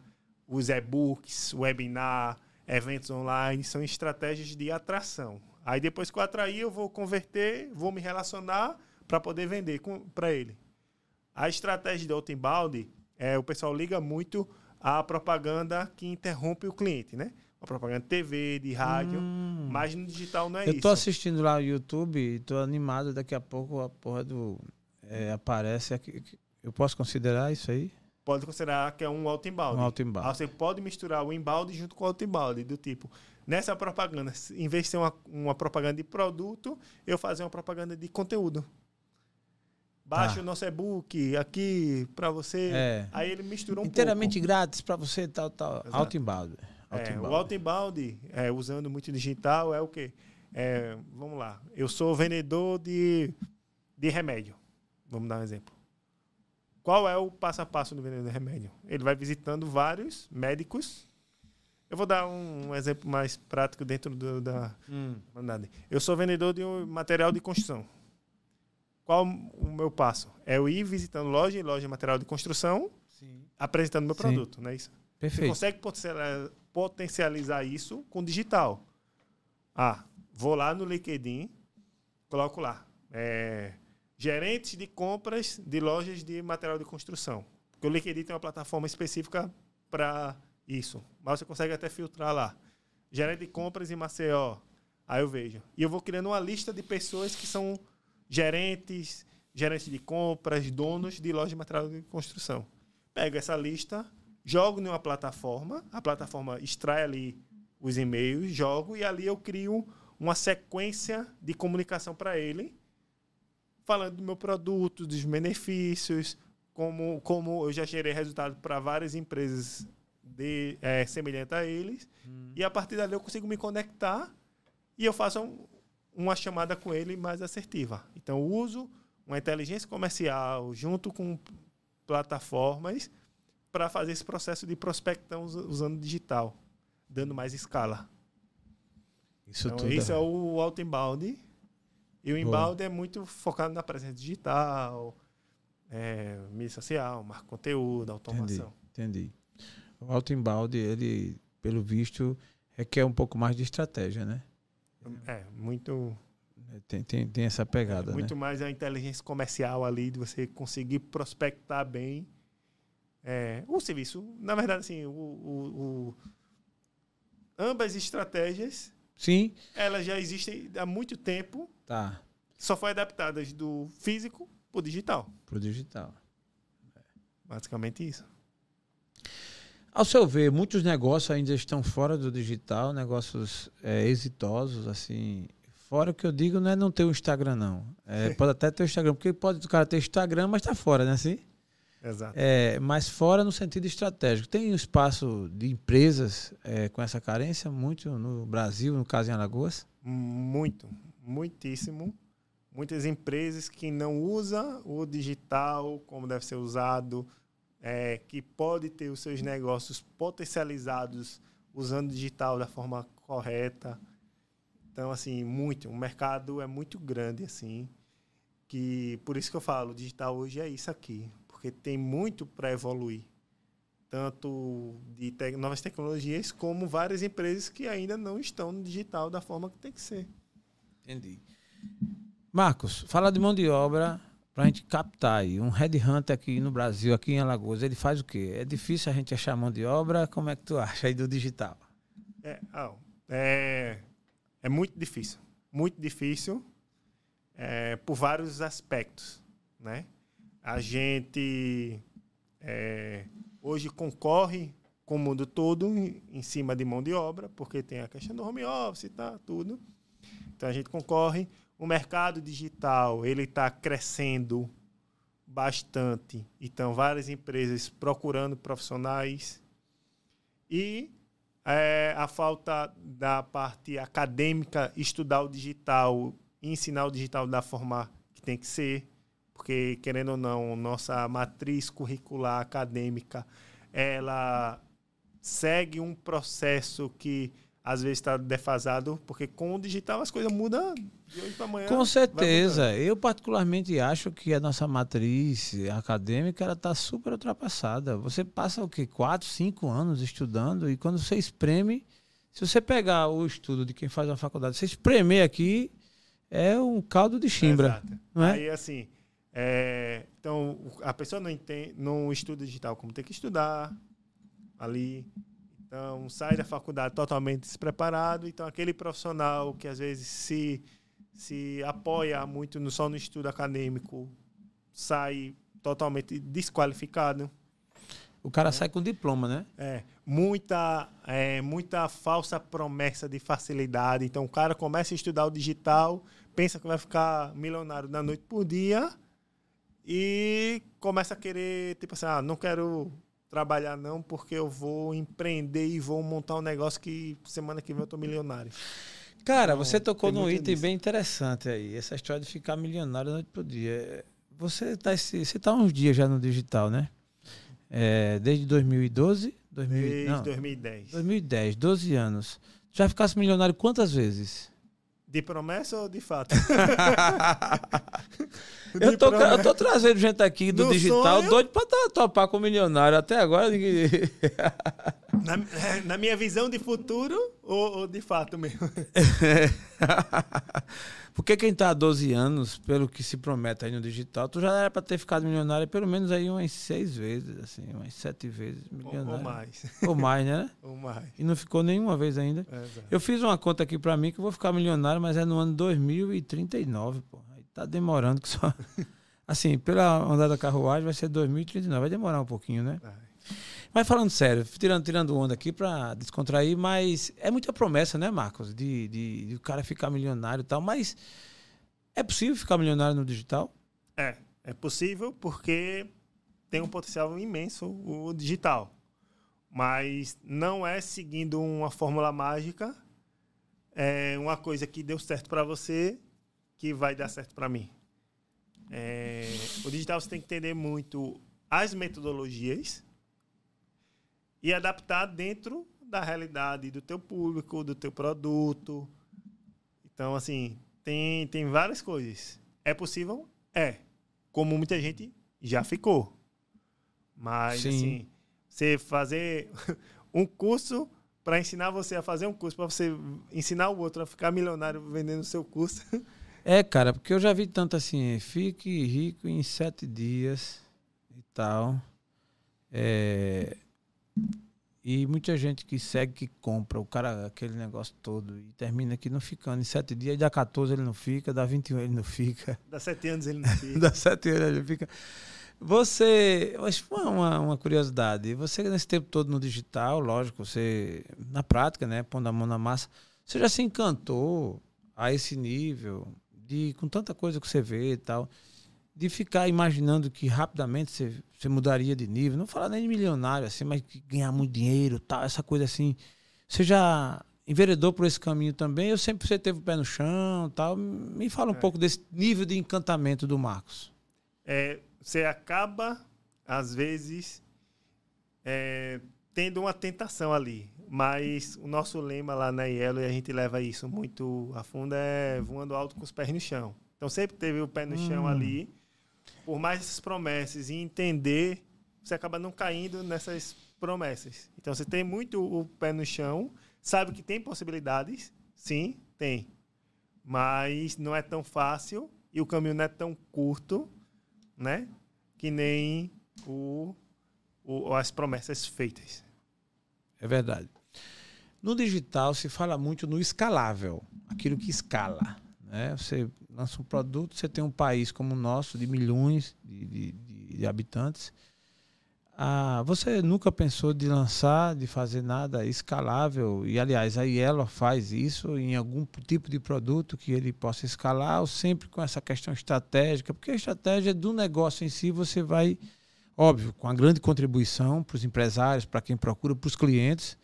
Hum. Os e-books, webinar, eventos online, são estratégias de atração. Aí depois que eu atrair, eu vou converter, vou me relacionar para poder vender para ele. A estratégia de outbound é o pessoal liga muito à propaganda que interrompe o cliente, né? A propaganda de TV, de rádio, hum. mas no digital não é eu isso. Eu tô assistindo lá no YouTube e tô animado, daqui a pouco a porra do é, aparece aqui. Eu posso considerar isso aí? Pode considerar que é um outbound. Um outbound. Você pode misturar o inbound junto com o outbound, do tipo, nessa propaganda, em vez de ser uma, uma propaganda de produto, eu fazer uma propaganda de conteúdo. Baixa tá. o nosso e-book aqui para você. É. Aí ele misturou um Inteiramente pouco. grátis para você, tal, tal. Outbound. É, o outbound, é, usando muito digital, é o quê? É, vamos lá. Eu sou vendedor de, de remédio. Vamos dar um exemplo. Qual é o passo a passo do vendedor de remédio? Ele vai visitando vários médicos. Eu vou dar um, um exemplo mais prático dentro do, da. Hum. Eu sou vendedor de um material de construção. Qual o meu passo? É eu ir visitando loja em loja de material de construção, Sim. apresentando meu Sim. produto, não é isso? Perfeito. Você consegue potencializar isso com digital. Ah, vou lá no LinkedIn, coloco lá. É, gerentes de compras de lojas de material de construção. Porque o Liquidity tem uma plataforma específica para isso. Mas você consegue até filtrar lá. Gerente de compras em Maceió. Aí eu vejo. E eu vou criando uma lista de pessoas que são gerentes, gerentes de compras, donos de lojas de material de construção. Pego essa lista, jogo numa plataforma, a plataforma extrai ali os e-mails, jogo e ali eu crio uma sequência de comunicação para ele, falando do meu produto, dos benefícios, como, como eu já gerei resultado para várias empresas de, é, semelhante a eles. Hum. E a partir dali eu consigo me conectar e eu faço um, uma chamada com ele mais assertiva. Então, eu uso uma inteligência comercial junto com plataformas para fazer esse processo de prospecção usando digital, dando mais escala. Isso então, tudo esse é, é o outbound. E o inbound é muito focado na presença digital, é, mídia social, marca conteúdo, automação. Entendi, entendi. O outbound, ele, pelo visto, requer um pouco mais de estratégia, né? É, muito. Tem, tem, tem essa pegada. É, muito né? mais a inteligência comercial ali, de você conseguir prospectar bem é, o serviço. Na verdade, assim, o, o, o, ambas estratégias. Sim. Elas já existem há muito tempo. Tá. Só foi adaptadas do físico para o digital. Para o digital. Basicamente isso. Ao seu ver, muitos negócios ainda estão fora do digital, negócios é, exitosos, assim. Fora o que eu digo não é não ter o Instagram, não. É, [LAUGHS] pode até ter o Instagram, porque pode o cara ter Instagram, mas está fora, né? Assim? Exato. É, mas fora no sentido estratégico. Tem um espaço de empresas é, com essa carência muito no Brasil, no caso em Alagoas? Muito, muitíssimo. Muitas empresas que não usam o digital como deve ser usado, é, que pode ter os seus negócios potencializados usando o digital da forma correta. Então, assim, muito. O mercado é muito grande, assim, que por isso que eu falo, o digital hoje é isso aqui, porque tem muito para evoluir. Tanto de te novas tecnologias, como várias empresas que ainda não estão no digital da forma que tem que ser. Entendi. Marcos, fala de mão de obra para a gente captar aí. Um headhunter aqui no Brasil, aqui em Alagoas, ele faz o quê? É difícil a gente achar mão de obra? Como é que tu acha aí do digital? É, é, é muito difícil. Muito difícil é, por vários aspectos, né? A gente é, hoje concorre com o mundo todo em, cima de mão de obra, porque tem a questão do home office tá, tudo. Então a gente concorre o mercado digital ele está crescendo bastante. Então, várias empresas procurando profissionais e é, a falta da parte acadêmica, estudar o digital, ensinar o digital da forma que tem que ser, porque querendo ou não, nossa matriz curricular acadêmica, ela segue um processo que às vezes está defasado, porque com o digital as coisas mudam de hoje para amanhã. Com certeza. Eu particularmente acho que a nossa matriz acadêmica ela está super ultrapassada. Você passa o quê? Quatro, cinco anos estudando e quando você espreme, se você pegar o estudo de quem faz a faculdade, você espremer aqui, é um caldo de chimbra. Exato. Não é? Aí, assim, é, então a pessoa não, entende, não estuda digital como tem que estudar ali então, sai da faculdade totalmente despreparado. Então, aquele profissional que às vezes se, se apoia muito no, só no estudo acadêmico sai totalmente desqualificado. O cara é. sai com diploma, né? É. Muita, é, muita falsa promessa de facilidade. Então, o cara começa a estudar o digital, pensa que vai ficar milionário da noite por dia e começa a querer, tipo assim, ah, não quero trabalhar não, porque eu vou empreender e vou montar um negócio que semana que vem eu tô milionário. Cara, então, você tocou num item disso. bem interessante aí, essa história de ficar milionário noite pro dia. Você tá, você tá uns dias já no digital, né? É, desde 2012? 2000, desde não, 2010. 2010, 12 anos. Já ficasse milionário quantas vezes? De promessa ou de fato? [LAUGHS] eu, tô, eu tô trazendo gente aqui do, do digital sonho... doido pra topar com o milionário. Até agora. [LAUGHS] [LAUGHS] na, é, na, minha visão de futuro ou, ou de fato mesmo? Porque quem está há 12 anos, pelo que se promete aí no digital, tu já era para ter ficado milionário pelo menos aí umas seis vezes, assim, umas sete vezes milionário. Ou mais. Ou mais, né? [LAUGHS] Ou mais. E não ficou nenhuma vez ainda. Exato. Eu fiz uma conta aqui para mim que eu vou ficar milionário, mas é no ano 2039, pô. Aí tá demorando que só. [LAUGHS] Assim, pela andar da carruagem vai ser 2039. Vai demorar um pouquinho, né? Ai. Mas falando sério, tirando, tirando onda aqui para descontrair, mas é muita promessa, né, Marcos? De, de, de o cara ficar milionário e tal. Mas é possível ficar milionário no digital? É, é possível porque tem um potencial imenso o digital. Mas não é seguindo uma fórmula mágica, é uma coisa que deu certo para você que vai dar certo para mim. É, o digital você tem que entender muito as metodologias e adaptar dentro da realidade do teu público, do teu produto. Então, assim, tem, tem várias coisas. É possível? É. Como muita gente já ficou. Mas, Sim. assim, você fazer [LAUGHS] um curso para ensinar você a fazer um curso, para você ensinar o outro a ficar milionário vendendo o seu curso. [LAUGHS] É, cara, porque eu já vi tanto assim, fique rico em sete dias e tal. É, e muita gente que segue, que compra, o cara, aquele negócio todo, e termina aqui não ficando. Em sete dias, dá 14 ele não fica, dá 21 ele não [LAUGHS] [LAUGHS] fica, Dá sete anos ele não fica. dá sete anos ele fica. Você, uma, uma curiosidade, você nesse tempo todo no digital, lógico, você, na prática, né, pondo a mão na massa, você já se encantou a esse nível, de com tanta coisa que você vê e tal, de ficar imaginando que rapidamente você, você mudaria de nível, não falar nem de milionário assim, mas ganhar muito dinheiro, tal, essa coisa assim. Você já enveredou por esse caminho também? Eu sempre você teve o pé no chão, tal. Me fala um É. pouco desse nível de encantamento do Marcos. é, você acaba, às vezes, é, tendo uma tentação ali. Mas o nosso lema lá na Yellow, e a gente leva isso muito a fundo, é voando alto com os pés no chão. Então sempre teve o pé no chão Hum. ali. Por mais essas promessas e entender, você acaba não caindo nessas promessas. Então você tem muito o pé no chão, sabe que tem possibilidades, sim, tem. Mas não é tão fácil e o caminho não é tão curto, né? Que nem o, o- as promessas feitas. É verdade. No digital se fala muito no escalável, aquilo que escala. Né? Você lança um produto, você tem um país como o nosso, de milhões de, de- de- habitantes. Ah, você nunca pensou de lançar, de fazer nada escalável? E, aliás, a Yellow faz isso em algum tipo de produto que ele possa escalar, ou sempre com essa questão estratégica? Porque a estratégia do negócio em si, você vai, óbvio, com a grande contribuição para os empresários, para quem procura, para os clientes.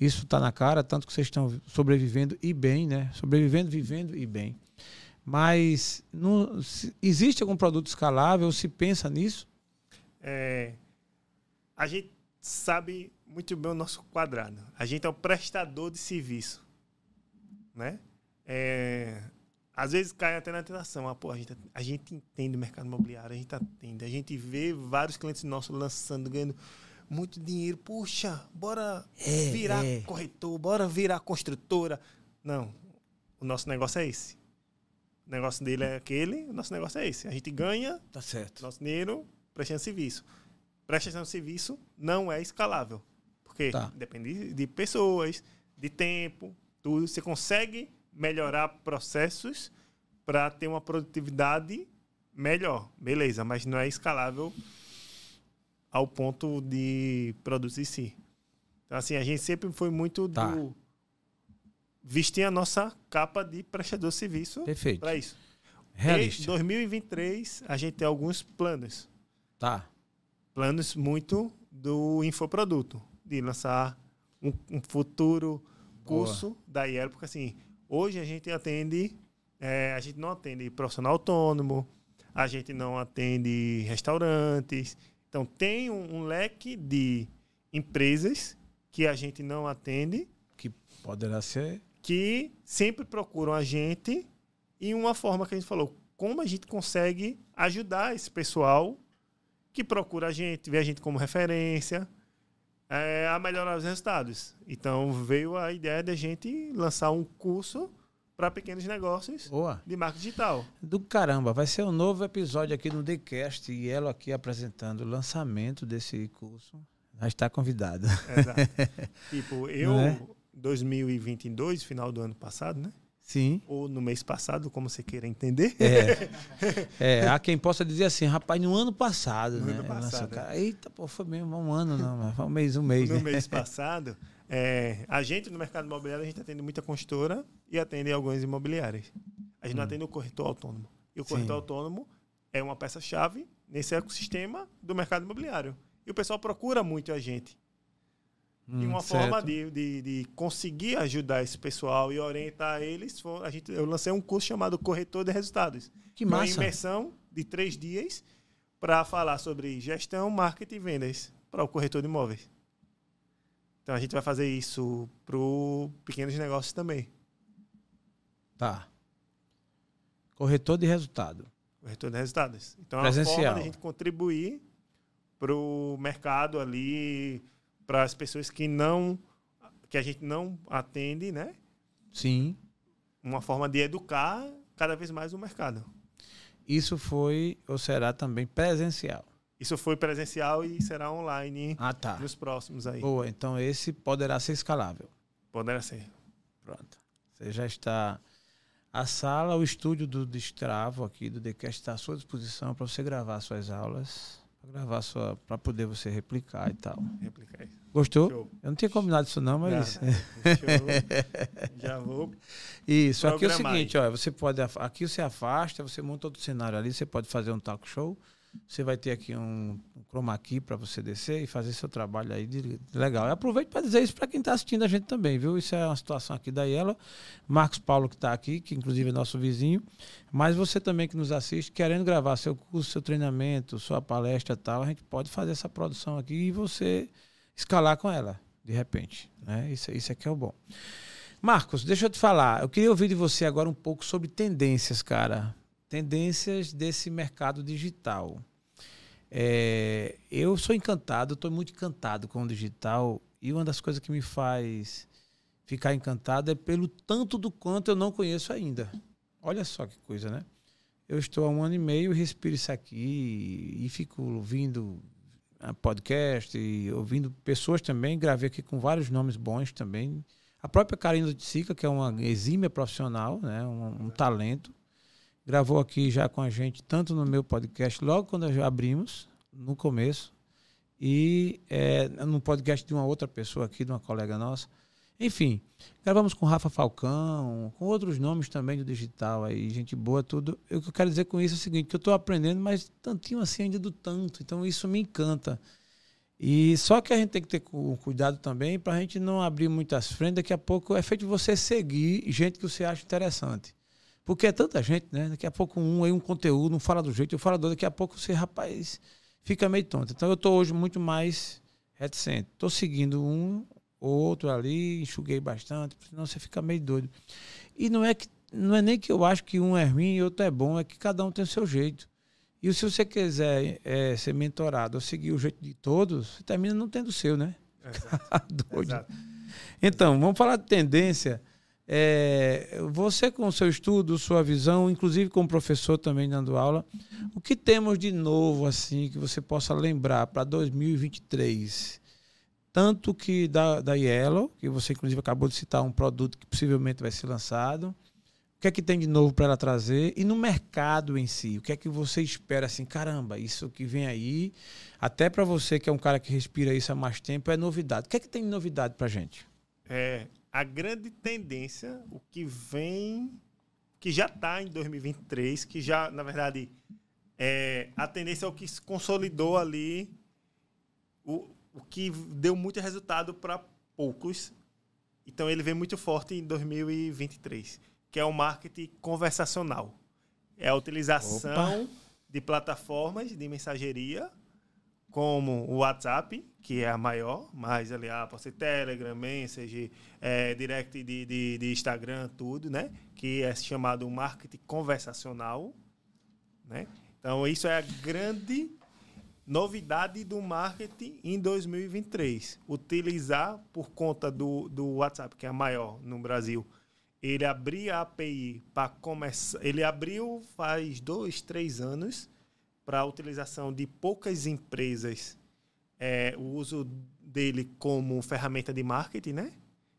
Isso está na cara, tanto que vocês estão sobrevivendo e bem, né? Sobrevivendo, vivendo e bem. Mas não, existe algum produto escalável? Se pensa nisso? É, a gente sabe muito bem o nosso quadrado. A gente é o prestador de serviço, né? É, às vezes cai até na tentação. Ah, pô, a, gente, a gente entende o mercado imobiliário, a gente atende. A gente vê vários clientes nossos lançando, ganhando muito dinheiro. Puxa, bora É, virar é. corretor, bora virar construtora. Não, o nosso negócio é esse. O negócio dele é aquele, o nosso negócio é esse. A gente ganha Tá certo. nosso dinheiro prestando serviço. Prestação de serviço não é escalável. Porque Tá. depende de pessoas, de tempo, tudo. Você consegue melhorar processos para ter uma produtividade melhor. Beleza, mas não é escalável ao ponto de produtos em si. Então, assim, a gente sempre foi muito Tá. do vestir a nossa capa de prestador de serviço Perfeito. para isso. Em Realista. 2023, a gente tem alguns planos. Tá. Planos muito do infoproduto. De lançar um, um futuro curso da IEL. Porque, assim, hoje a gente atende... é, a gente não atende profissional autônomo. A gente não atende restaurantes. Então, tem um, um leque de empresas que a gente não atende Que poderá ser. que sempre procuram a gente e uma forma que a gente falou, como a gente consegue ajudar esse pessoal que procura a gente, vê a gente como referência, é, a melhorar os resultados. Então veio a ideia da gente lançar um curso para pequenos negócios Boa. de marketing digital. Do caramba, vai ser um novo episódio aqui no TheCast e ela aqui apresentando o lançamento desse curso. Já está convidada. Exato. [LAUGHS] tipo, eu, Não é? 2022, final do ano passado, né? Sim. Ou no mês passado, como você queira entender. É. [LAUGHS] é, há quem possa dizer assim, rapaz, no ano passado, No né? ano passado, o cara, Eita, pô, foi mesmo um ano, não, mas foi um mês, um mês, no né? mês passado, é, a gente no mercado imobiliário, a gente atende muita construtora e atende algumas imobiliárias. A gente não atende o corretor autônomo. E o corretor Hum. Sim. autônomo é uma peça-chave nesse ecossistema do mercado imobiliário. E o pessoal procura muito a gente. e Hum, uma certo. forma de, de, de conseguir ajudar esse pessoal e orientar eles, foi- a gente, eu lancei um curso chamado Corretor de Resultados. Que Uma massa. imersão de três dias para falar sobre gestão, marketing e vendas para o corretor de imóveis. Então a gente vai fazer isso para pequenos negócios também. Tá. Corretor de resultado. Corretor de resultados. Então é uma Presencial. forma de a gente contribuir para o mercado ali, para as pessoas que não que a gente não atende, né? Sim. Uma forma de educar cada vez mais o mercado. Isso foi ou será também presencial. Isso foi presencial e será online Ah, tá. nos próximos aí. Boa, então esse poderá ser escalável. Poderá ser. Pronto. Você já está. A sala, o estúdio do Destravo aqui do TheCast está à sua disposição para você gravar suas aulas, para gravar sua, para poder você replicar e tal. Replicar isso. Gostou? Show. Eu não tinha combinado isso não, mas Já. Já vou. isso. Aqui é o seguinte, ó, você pode aqui você afasta, você monta outro cenário ali, você pode fazer um talk show. Você vai ter aqui um, chroma key para você descer e fazer seu trabalho aí de, legal. E aproveito para dizer isso para quem está assistindo a gente também, viu? Isso é uma situação aqui da Yela, Marcos Paulo que está aqui, que inclusive é nosso vizinho, mas você também que nos assiste, querendo gravar seu curso, seu treinamento, sua palestra tal, a gente pode fazer essa produção aqui e você escalar com ela, de repente. Né? Isso, isso aqui é o bom. Marcos, deixa eu te falar. Eu queria ouvir de você agora um pouco sobre tendências, cara. Tendências desse mercado digital. É, eu sou encantado, estou muito encantado com o digital e uma das coisas que me faz ficar encantado é pelo tanto do quanto eu não conheço ainda. Olha só que coisa, né? Eu estou há um ano e meio, respiro isso aqui e fico ouvindo ah, podcast e ouvindo pessoas também. Gravei aqui com vários nomes bons também. A própria Karina Tsica, que é uma exímia profissional, né? um, um talento, gravou aqui já com a gente, tanto no meu podcast, logo quando já abrimos, no começo, e é, no podcast de uma outra pessoa aqui, de uma colega nossa. Enfim, gravamos com Rafa Falcão, com outros nomes também do digital aí, gente boa, tudo. O que eu quero dizer com isso é o seguinte, que eu estou aprendendo, mas tantinho assim ainda do tanto, então isso me encanta. E só que a gente tem que ter cu- cuidado também para a gente não abrir muitas frentes. Daqui a pouco é feito você seguir gente que você acha interessante. Porque é tanta gente, né? Daqui a pouco um aí um conteúdo, não fala do jeito, eu falo do outro. Daqui a pouco você, rapaz, fica meio tonto. Então eu estou hoje muito mais reticente. Estou seguindo um, outro ali, enxuguei bastante, senão você fica meio doido. E não é, que, não é nem que eu acho que um é ruim e outro é bom, é que cada um tem o seu jeito. E se você quiser é, ser mentorado ou seguir o jeito de todos, você termina não tendo o seu, né? Exato. [LAUGHS] Doido. Exato. Então, vamos falar de tendência. É, você com seu estudo, sua visão, inclusive como professor também dando aula, o que temos de novo assim que você possa lembrar para 2023? Tanto que da, da Yellow, que você inclusive acabou de citar um produto que possivelmente vai ser lançado. O que é que tem de novo para ela trazer? E no mercado em si, o que é que você espera assim, caramba, isso que vem aí, até para você que é um cara que respira isso há mais tempo, é novidade. O que é que tem de novidade para gente? É, a grande tendência, o que vem, que já está em 2023, que já, na verdade, é, a tendência é o que se consolidou ali, o, o que deu muito resultado para poucos. Então, ele vem muito forte em 2023, que é o marketing conversacional. É a utilização de plataformas de mensageria como o WhatsApp, que é a maior, mas ali ah, pode ser Telegram, Message, é, Direct de, de, de Instagram, tudo, né? Que é chamado marketing conversacional, né? Então, isso é a grande novidade do marketing em 2023. Utilizar, por conta do, do WhatsApp, que é a maior no Brasil, ele abrir a API para começar. Ele abriu faz dois, três anos para a utilização de poucas empresas, é, o uso dele como ferramenta de marketing, né?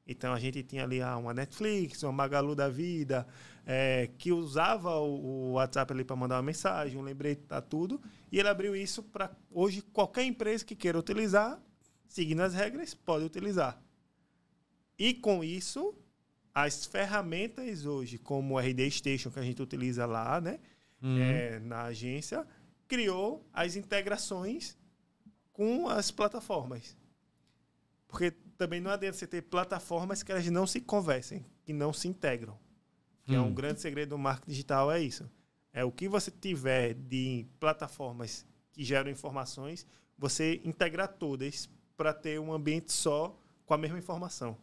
Então a gente tinha ali ah, uma Netflix, uma Magalu da vida, é, que usava o, o WhatsApp ali para mandar uma mensagem, um lembrete, tá tudo. E ele abriu isso para hoje qualquer empresa que queira utilizar, seguindo as regras, pode utilizar. E com isso, as ferramentas hoje, como o RD Station que a gente utiliza lá, né, uhum. é, na agência, criou as integrações com as plataformas. Porque também não adianta você ter plataformas que elas não se conversem, que não se integram. Que hum. é um hum. grande segredo do marketing digital, é isso. É o que você tiver de plataformas que geram informações, você integrar todas para ter um ambiente só com a mesma informação.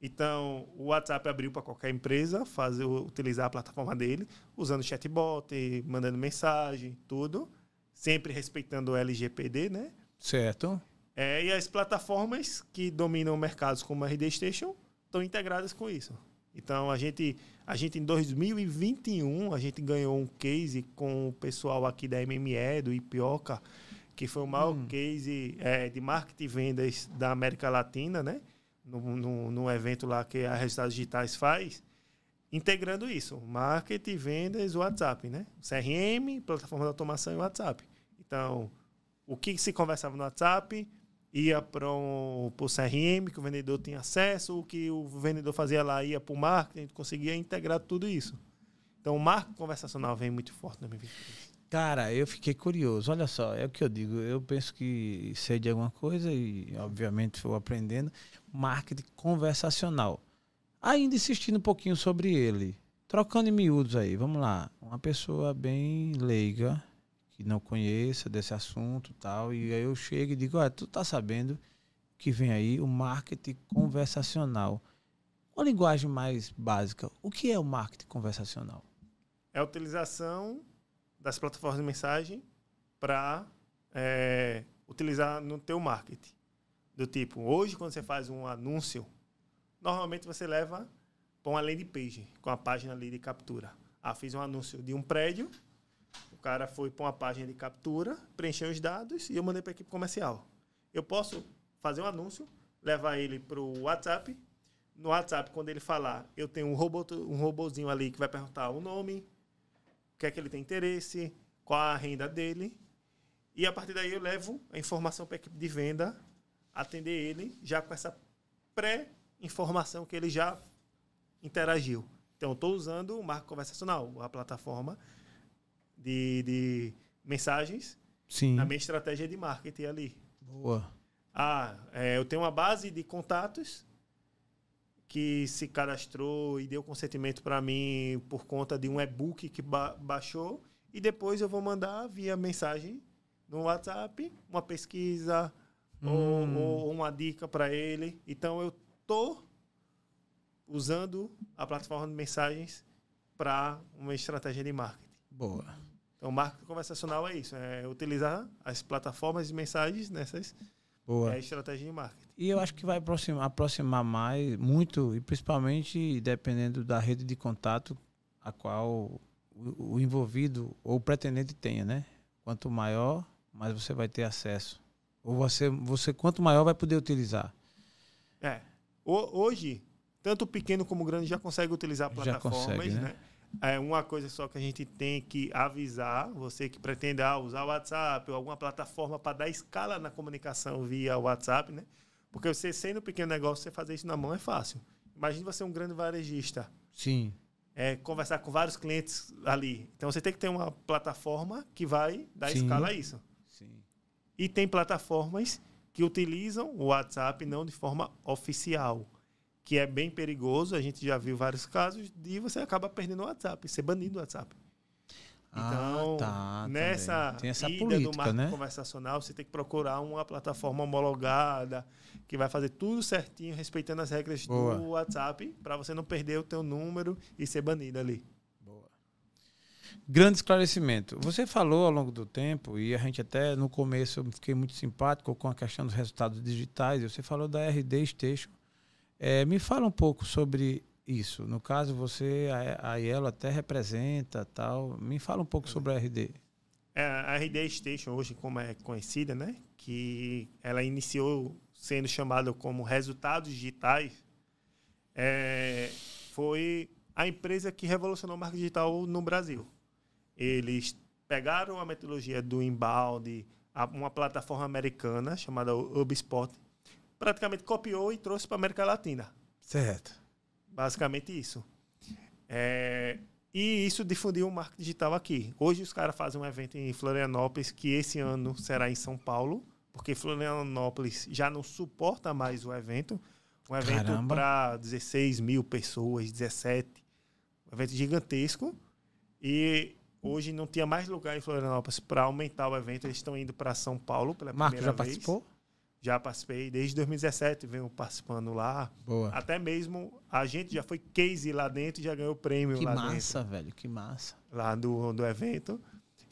Então, o WhatsApp abriu para qualquer empresa fazer, utilizar a plataforma dele, usando chatbot, mandando mensagem, tudo, sempre respeitando o LGPD, né? Certo. É, e as plataformas que dominam mercados como a RD Station estão integradas com isso. Então, a gente, a gente em 2021, a gente ganhou um case com o pessoal aqui da MME, do Ipioca, que foi o maior hum. case é, de marketing e vendas da América Latina, né? No, no, no evento lá que a Resultados Digitais faz, integrando isso, marketing, vendas, WhatsApp, né? CRM, plataforma de automação e WhatsApp. Então, o que se conversava no WhatsApp ia para o CRM, que o vendedor tinha acesso, o que o vendedor fazia lá ia para o marketing, a gente conseguia integrar tudo isso. Então, o marketing conversacional vem muito forte na minha vida. Cara, eu fiquei curioso. Olha só, é o que eu digo. Eu penso que sei de alguma coisa e, obviamente, vou aprendendo. Marketing conversacional. Ainda insistindo um pouquinho sobre ele. Trocando em miúdos aí, vamos lá. Uma pessoa bem leiga, que não conheça desse assunto tal. E aí eu chego e digo: Olha, tu tá sabendo que vem aí o marketing conversacional. Uma linguagem mais básica. O que é o marketing conversacional? É a utilização das plataformas de mensagem para é, utilizar no teu marketing. Do tipo, hoje quando você faz um anúncio, normalmente você leva para uma landing page, com a página ali de captura. Ah, fiz um anúncio de um prédio, o cara foi para uma página de captura, preencheu os dados e eu mandei para a equipe comercial. Eu posso fazer um anúncio, levar ele para o WhatsApp. No WhatsApp, quando ele falar, eu tenho um, robô, um robôzinho ali que vai perguntar o nome, o que é que ele tem interesse, qual a renda dele. E a partir daí eu levo a informação para a equipe de venda atender ele já com essa pré-informação que ele já interagiu. Então, estou usando o marco conversacional, a plataforma de, de mensagens Sim. na minha estratégia de marketing ali. Boa. Ah, é, eu tenho uma base de contatos que se cadastrou e deu consentimento para mim por conta de um e-book que ba baixou e depois eu vou mandar via mensagem no WhatsApp uma pesquisa hum. ou, ou, uma dica para ele. Então eu tô usando a plataforma de mensagens para uma estratégia de marketing. Boa. Então, marketing conversacional é isso, é utilizar as plataformas de mensagens nessas Boa. É estratégia de marketing. E eu acho que vai aproximar, aproximar mais, muito, e principalmente dependendo da rede de contato a qual o, o envolvido ou o pretendente tenha, né? Quanto maior, mais você vai ter acesso. Ou você, você quanto maior vai poder utilizar. É. O, hoje, tanto o pequeno como o grande já consegue utilizar plataformas, consegue, né? né? É uma coisa só que a gente tem que avisar, você que pretende usar o WhatsApp ou alguma plataforma para dar escala na comunicação via WhatsApp, né? Porque você sendo um pequeno negócio, você fazer isso na mão é fácil. Imagine você um grande varejista. Sim. É, conversar com vários clientes ali. Então você tem que ter uma plataforma que vai dar Sim. escala a isso. Sim. E tem plataformas que utilizam o WhatsApp não de forma oficial que é bem perigoso. A gente já viu vários casos de você acaba perdendo o WhatsApp, ser banido do WhatsApp. Ah, então, ah, tá, nessa Tem essa ida política, do marco né? conversacional, você tem que procurar uma plataforma homologada que vai fazer tudo certinho, respeitando as regras Boa. do WhatsApp, para você não perder o teu número e ser banido ali. Boa. Grande esclarecimento. Você falou ao longo do tempo, e a gente até no começo eu fiquei muito simpático com a questão dos resultados digitais, você falou da RD Station. É, me fala um pouco sobre Isso. No caso, você, a, a Yellow até representa tal. Me fala um pouco sobre a RD. É, a RD Station, hoje como é conhecida, né? Que ela iniciou sendo chamada como Resultados Digitais. É, foi a empresa que revolucionou o marketing digital no Brasil. Eles pegaram a metodologia do inbound, uma plataforma americana chamada HubSpot, praticamente copiou e trouxe para a América Latina. Certo. Basicamente isso. É, e isso difundiu o marketing digital aqui. Hoje os caras fazem um evento em Florianópolis, que esse ano será em São Paulo, porque Florianópolis já não suporta mais o evento. Um evento para 16 mil pessoas, 17. Um evento gigantesco. E hoje não tinha mais lugar em Florianópolis para aumentar o evento. Eles estão indo para São Paulo pela Marco primeira já vez. participou? Já participei desde 2017, venho participando lá. Boa. Até mesmo a gente já foi case lá dentro e já ganhou prêmio Que lá massa, dentro, velho, que massa. lá do, do evento.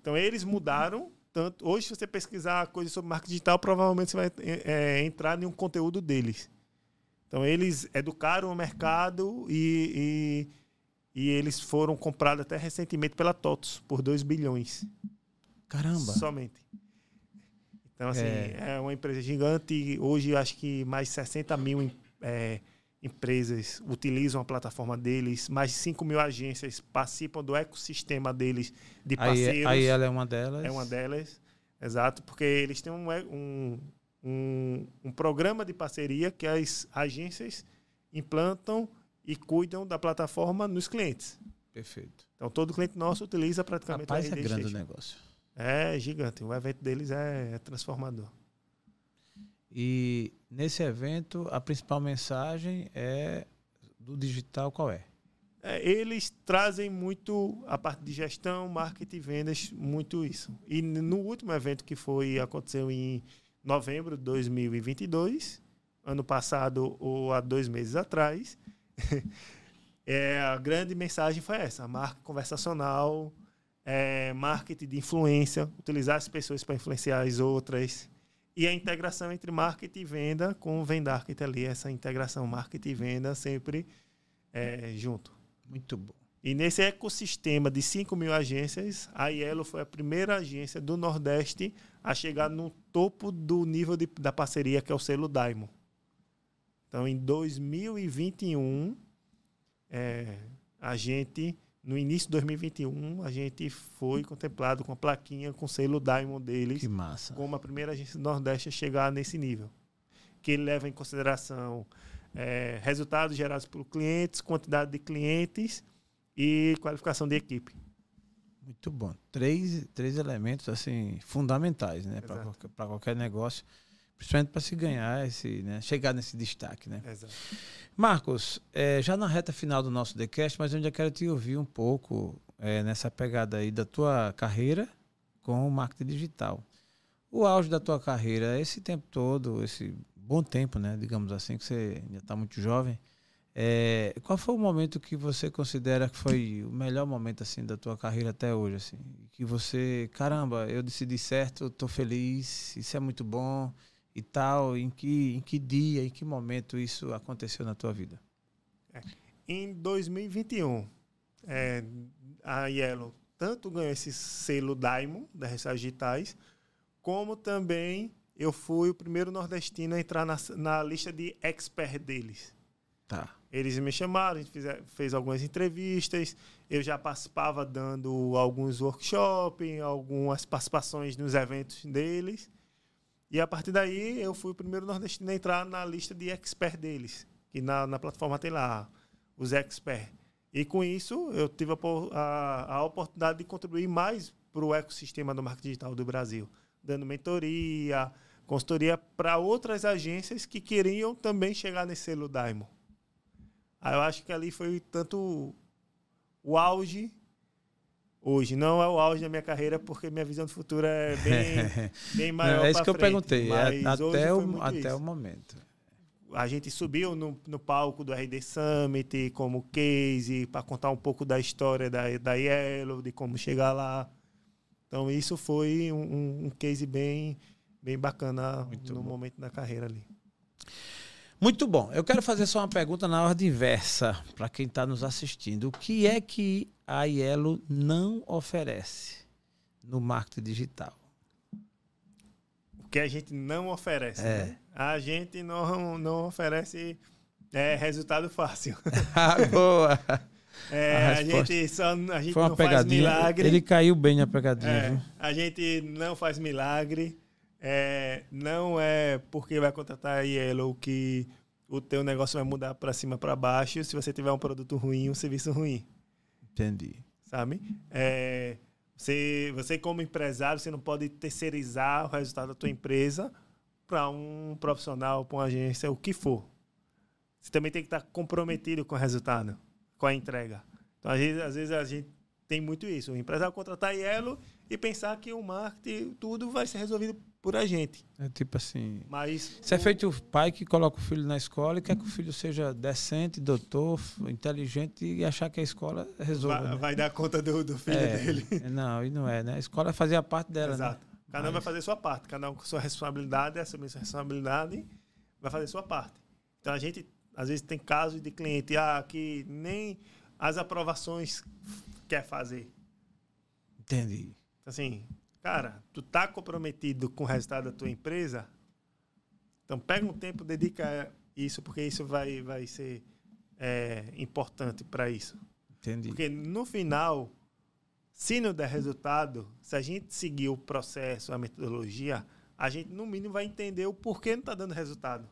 Então eles mudaram tanto. Hoje, se você pesquisar coisas sobre marketing digital, provavelmente você vai é, entrar em um conteúdo deles. Então eles educaram o mercado e, e, e eles foram comprados até recentemente pela TOTOS por 2 bilhões. Caramba. Somente. Então, assim, é, É. uma empresa gigante. Hoje, acho que mais 60 mil é, empresas utilizam a plataforma deles. Mais de 5 mil agências participam do ecossistema deles de Aí, parceiros. aí ela é uma delas. É uma delas. Exato, porque eles têm um, um, um, um programa de parceria que as agências implantam e cuidam da plataforma nos clientes. Perfeito. Então, todo cliente nosso utiliza praticamente Rapaz, é RD grande o negócio. É gigante. O evento deles é, é transformador. E nesse evento, a principal mensagem é do digital qual é? É, eles trazem muito a parte de gestão, marketing e vendas, muito isso. E no último evento que foi aconteceu em novembro de 2022, ano passado ou há dois meses atrás, [LAUGHS] é, a grande mensagem foi essa: a marca conversacional, é, marketing de influência, utilizar as pessoas para influenciar as outras. E a integração entre marketing e venda com o Vendarket ali, essa integração marketing e venda sempre é, junto. Muito bom. E nesse ecossistema de 5 mil agências, a Yellow foi a primeira agência do Nordeste a chegar no topo do nível de- da parceria, que é o selo Diamond. Então, em 2021, é, a gente, no início de 2021, a gente foi contemplado com a plaquinha com o selo Diamond deles Que massa. como a primeira agência do Nordeste a chegar nesse nível. Que ele leva em consideração eh, resultados gerados por clientes, quantidade de clientes e qualificação de equipe. Muito bom. Três, três elementos assim fundamentais, né, para qualquer negócio, principalmente para se ganhar esse, né, chegar nesse destaque, né? Exato. Marcos, eh, já na reta final do nosso TheCast, mas eu ainda quero te ouvir um pouco eh, nessa pegada aí da tua carreira com o marketing digital. O auge da tua carreira, esse tempo todo, esse bom tempo, né, digamos assim, que você ainda está muito jovem, eh, qual foi o momento que você considera que foi o melhor momento assim da tua carreira até hoje, assim, que você, caramba, eu decidi certo, estou feliz, isso é muito bom e tal, em que, em que dia, em que momento isso aconteceu na tua vida? Em 2021, eh, a Yellow tanto ganhou esse selo Diamond das redes digitais, como também eu fui o primeiro nordestino a entrar na, na lista de expert deles. Tá. Eles me chamaram, a gente fizer- fez algumas entrevistas. Eu já participava dando alguns workshops, algumas participações nos eventos deles. E a partir daí eu fui o primeiro nordestino a entrar na lista de expert deles. Que na, na plataforma tem lá os expert. E com isso eu tive a, a, a oportunidade de contribuir mais para o ecossistema do marketing digital do Brasil. Dando mentoria, consultoria para outras agências que queriam também chegar nesse selo Diamond. Aí eu acho que ali foi tanto o auge hoje. Não é o auge da minha carreira, porque minha visão do futuro é bem, [LAUGHS] bem maior. Não, é isso que eu frente, perguntei. é mas até o, até isso. o momento. A gente subiu no, no palco do RD Summit como case para contar um pouco da história da, da Yellow, de como chegar lá. Então isso foi um, um- um case bem, bem bacana Muito no bom. momento da carreira ali. Muito bom. Eu quero fazer só uma pergunta na ordem inversa para quem está nos assistindo. O que é que a Ielo não oferece no marketing digital? O que a gente não oferece. É. Né? A gente não, não oferece é, resultado fácil. [LAUGHS] [LAUGHS] Ah, Boa! É, A a, gente só a gente Foi uma não faz pegadinha. milagre. Ele caiu bem na pegadinha, É, a gente não faz milagre. É, não é porque vai contratar a Yellow que o teu negócio vai mudar para cima para baixo se você tiver um produto ruim, um serviço ruim, Entendi. sabe? É, você, você como empresário, você não pode terceirizar o resultado da tua empresa para um profissional, para uma agência, o que for. Você também tem que estar comprometido com o resultado, com a entrega. Então, às vezes, às vezes a gente tem muito isso. O empresário contratar a Yellow e pensar que o marketing, tudo vai ser resolvido por a gente. É tipo assim. Mas Isso é feito o pai que coloca o filho na escola e quer que o filho seja decente, doutor, inteligente e achar que a escola resolva. vai, né? vai dar conta do, do filho É, dele. Não, e não é, né? A escola fazia parte dela, Exato. né? Cada um vai Mas- fazer sua parte. Cada um com sua responsabilidade, assumir sua responsabilidade, vai fazer sua parte. Então a gente, às vezes, tem casos de cliente ah, que nem as aprovações quer fazer. Entendi. Assim, cara, tu tá comprometido com o resultado da tua empresa, então pega um tempo, dedica isso, porque isso vai, vai ser é, importante para isso. Entendi. Porque no final, se não der resultado, se a gente seguir o processo, a metodologia, a gente no mínimo vai entender o porquê não está dando resultado.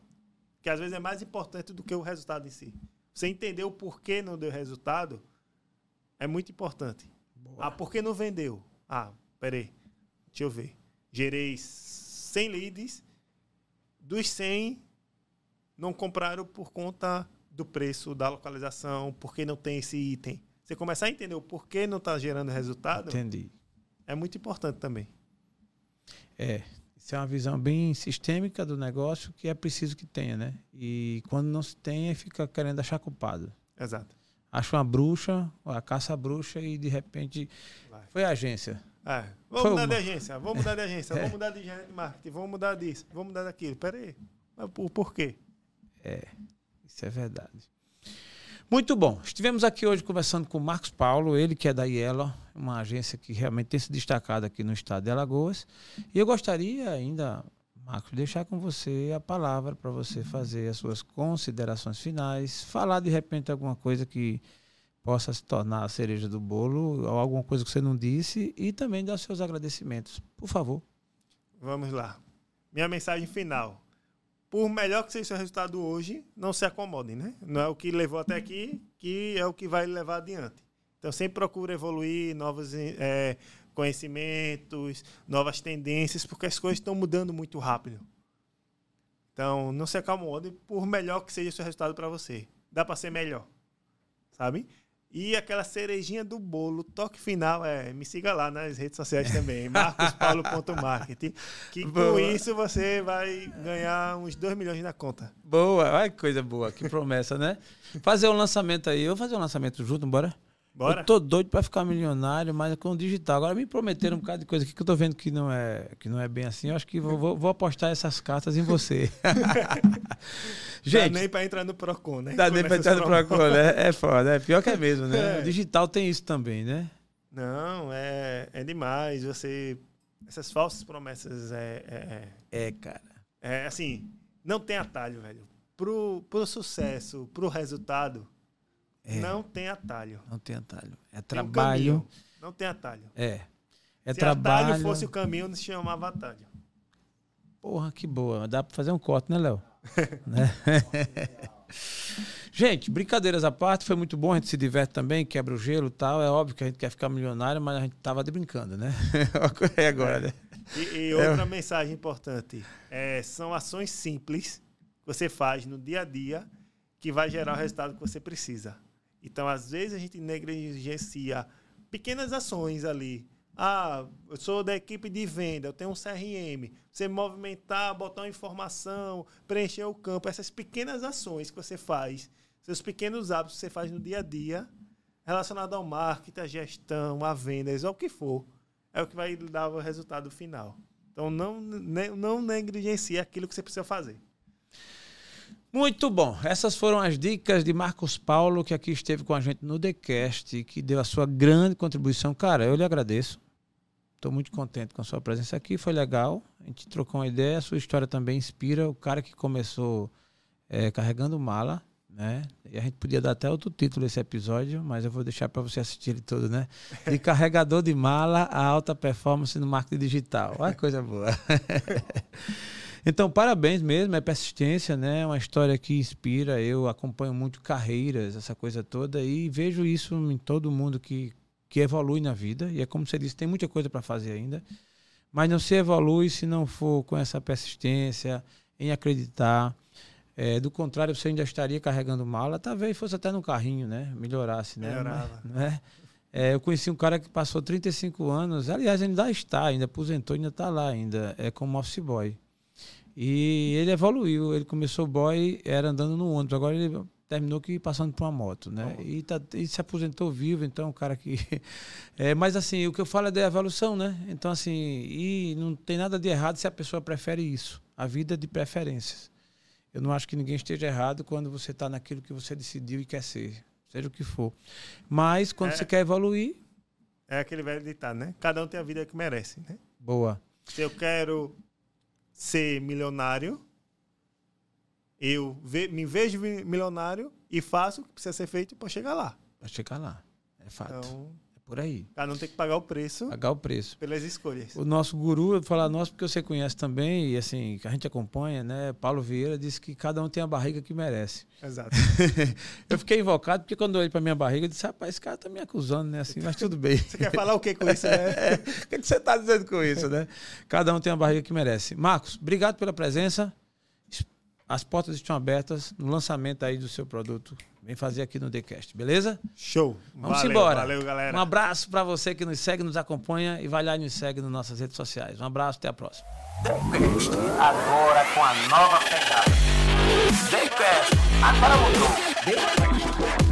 Que às vezes é mais importante do que o resultado em si. Você entender o porquê não deu resultado é muito importante. Ah, por que não vendeu? Ah, peraí. Deixa eu ver. Gerei 100 leads. Dos 100, não compraram por conta do preço, da localização, porque não tem esse item. Você começar a entender o porquê não está gerando resultado, Entendi. é muito importante também. É. Isso é uma visão bem sistêmica do negócio que é preciso que tenha, né? E quando não se tem, fica querendo achar culpado. Exato. Acha uma bruxa, a caça a bruxa e de repente Vai. foi a agência. É, vamos Foi mudar uma- de agência, vamos mudar de agência, [LAUGHS] É. vamos mudar de gerente de marketing, vamos mudar disso, vamos mudar daquilo. Pera aí. Mas por, por quê? Isso é verdade. Muito bom. Estivemos aqui hoje conversando com o Marcos Paulo, ele que é da Yellow, uma agência que realmente tem se destacado aqui no estado de Alagoas. E eu gostaria ainda, Marcos, de deixar com você a palavra para você fazer as suas considerações finais, falar de repente alguma coisa que possa se tornar a cereja do bolo, ou alguma coisa que você não disse, e também dar seus agradecimentos. Por favor. Vamos lá. Minha mensagem final. Por melhor que seja o seu resultado hoje, não se acomodem, né? Não é o que levou até aqui que é o que vai levar adiante. Então, sempre procure evoluir, novos eh, conhecimentos, novas tendências, porque as coisas estão mudando muito rápido. Então, não se acomode por melhor que seja o seu resultado para você. Dá para ser melhor, sabe? E aquela cerejinha do bolo, toque final é, me siga lá nas redes sociais também, [LAUGHS] marcospaulo.marketing, que com Boa. isso você vai ganhar uns 2 milhões na conta. Boa, olha que coisa boa, que promessa, né? Fazer um lançamento aí, eu vou fazer um lançamento junto, bora? Bora? Eu tô doido pra ficar milionário, mas com o digital. Agora me prometeram um bocado de coisa aqui que eu tô vendo que não é, que não é bem assim. Eu acho que vou, vou, vou apostar essas cartas em você. [LAUGHS] Gente, Dá nem para entrar no Procon, né? dá nem pra Começa entrar no Procon, né? É foda, é pior que é mesmo, né? É. O digital tem isso também, né? Não, é, é demais. Você. Essas falsas promessas é, é, É, cara. é assim, não tem atalho, velho. Pro, pro sucesso, pro resultado, É. não tem atalho. Não tem atalho. É Tem um trabalho. não tem atalho. é. É Se trabalho. atalho fosse o caminho, não se chamava atalho. Porra, que boa. Dá pra fazer um corte, né, Léo? [LAUGHS] Né? [LAUGHS] gente, brincadeiras à parte, foi muito bom, a gente se diverte também, quebra o gelo e tal. É óbvio que a gente quer ficar milionário, mas a gente tava de brincando, né? [LAUGHS] É agora, né? E, e outra mensagem importante: é, são ações simples que você faz no dia a dia que vai gerar o resultado que você precisa. Então, às vezes, a gente negligencia pequenas ações ali. Ah, eu sou da equipe de venda, eu tenho um CRM. Você movimentar, botar uma informação, preencher o campo, essas pequenas ações que você faz, seus pequenos hábitos que você faz no dia a dia, relacionado ao marketing, à gestão, a vendas, ou o que for, é o que vai dar o resultado final. Então, não, não negligencie aquilo que você precisa fazer. Muito bom. Essas foram as dicas de Marcos Paulo, que aqui esteve com a gente no TheCast, que deu a sua grande contribuição. Cara, eu lhe agradeço. Estou muito contente com a sua presença aqui, foi legal. A gente trocou uma ideia, a sua história também inspira. O cara que começou é, carregando mala, né? E a gente podia dar até outro título esse episódio, mas eu vou deixar para você assistir ele todo, né? De carregador de mala a alta performance no marketing digital. Olha coisa boa. [LAUGHS] então, parabéns mesmo, é persistência, né? É uma história que inspira. Eu acompanho muito carreiras, essa coisa toda, e vejo isso em todo mundo que, que evolui na vida. E é como você disse, tem muita coisa para fazer ainda. Mas não se evolui se não for com essa persistência, em acreditar é, do contrário, você ainda estaria carregando mala, talvez fosse até no carrinho, né? Melhorasse, né? Melhorava. Mas, né? É, eu conheci um cara que passou 35 anos, aliás, ainda está, ainda aposentou, ainda está lá ainda, é como office boy. E ele evoluiu, ele começou boy, era andando no ônibus, agora ele terminou que passando por uma moto, né? E, tá, e, se aposentou vivo, então, um cara que... [LAUGHS] É, mas, assim, o que eu falo é da evolução, né? Então, assim, e não tem nada de errado se a pessoa prefere isso. A vida de preferências. Eu não acho que ninguém esteja errado quando você está naquilo que você decidiu e quer ser, seja o que for. Mas quando é, você quer evoluir. É aquele velho ditado, né? Cada um tem a vida que merece, né? Boa. Se eu quero ser milionário, eu me vejo milionário e faço o que precisa ser feito para chegar lá. Para chegar lá. É fato. Então, por aí. Cada um tem que pagar o preço. Pagar o preço. Pelas escolhas. O nosso guru, eu vou falar nosso porque você conhece também, e assim, que a gente acompanha, né? Paulo Vieira disse que cada um tem a barriga que merece. Exato. [LAUGHS] eu fiquei invocado porque quando eu olhei para minha barriga, eu disse, rapaz, esse cara tá me acusando, né? Assim, mas tudo bem. Você quer falar o que com isso, né? [LAUGHS] é, o que você tá dizendo com isso, né? Cada um tem a barriga que merece. Marcos, obrigado pela presença. As portas estão abertas no lançamento aí do seu produto Vem fazer aqui no TheCast, beleza? Show. Vamos valeu, embora. Valeu, galera. Um abraço para você que nos segue, nos acompanha e vai lá e nos segue nas nossas redes sociais. Um abraço, até a próxima. TheCast, agora com a nova pegada. TheCast, agora mudou. TheCast.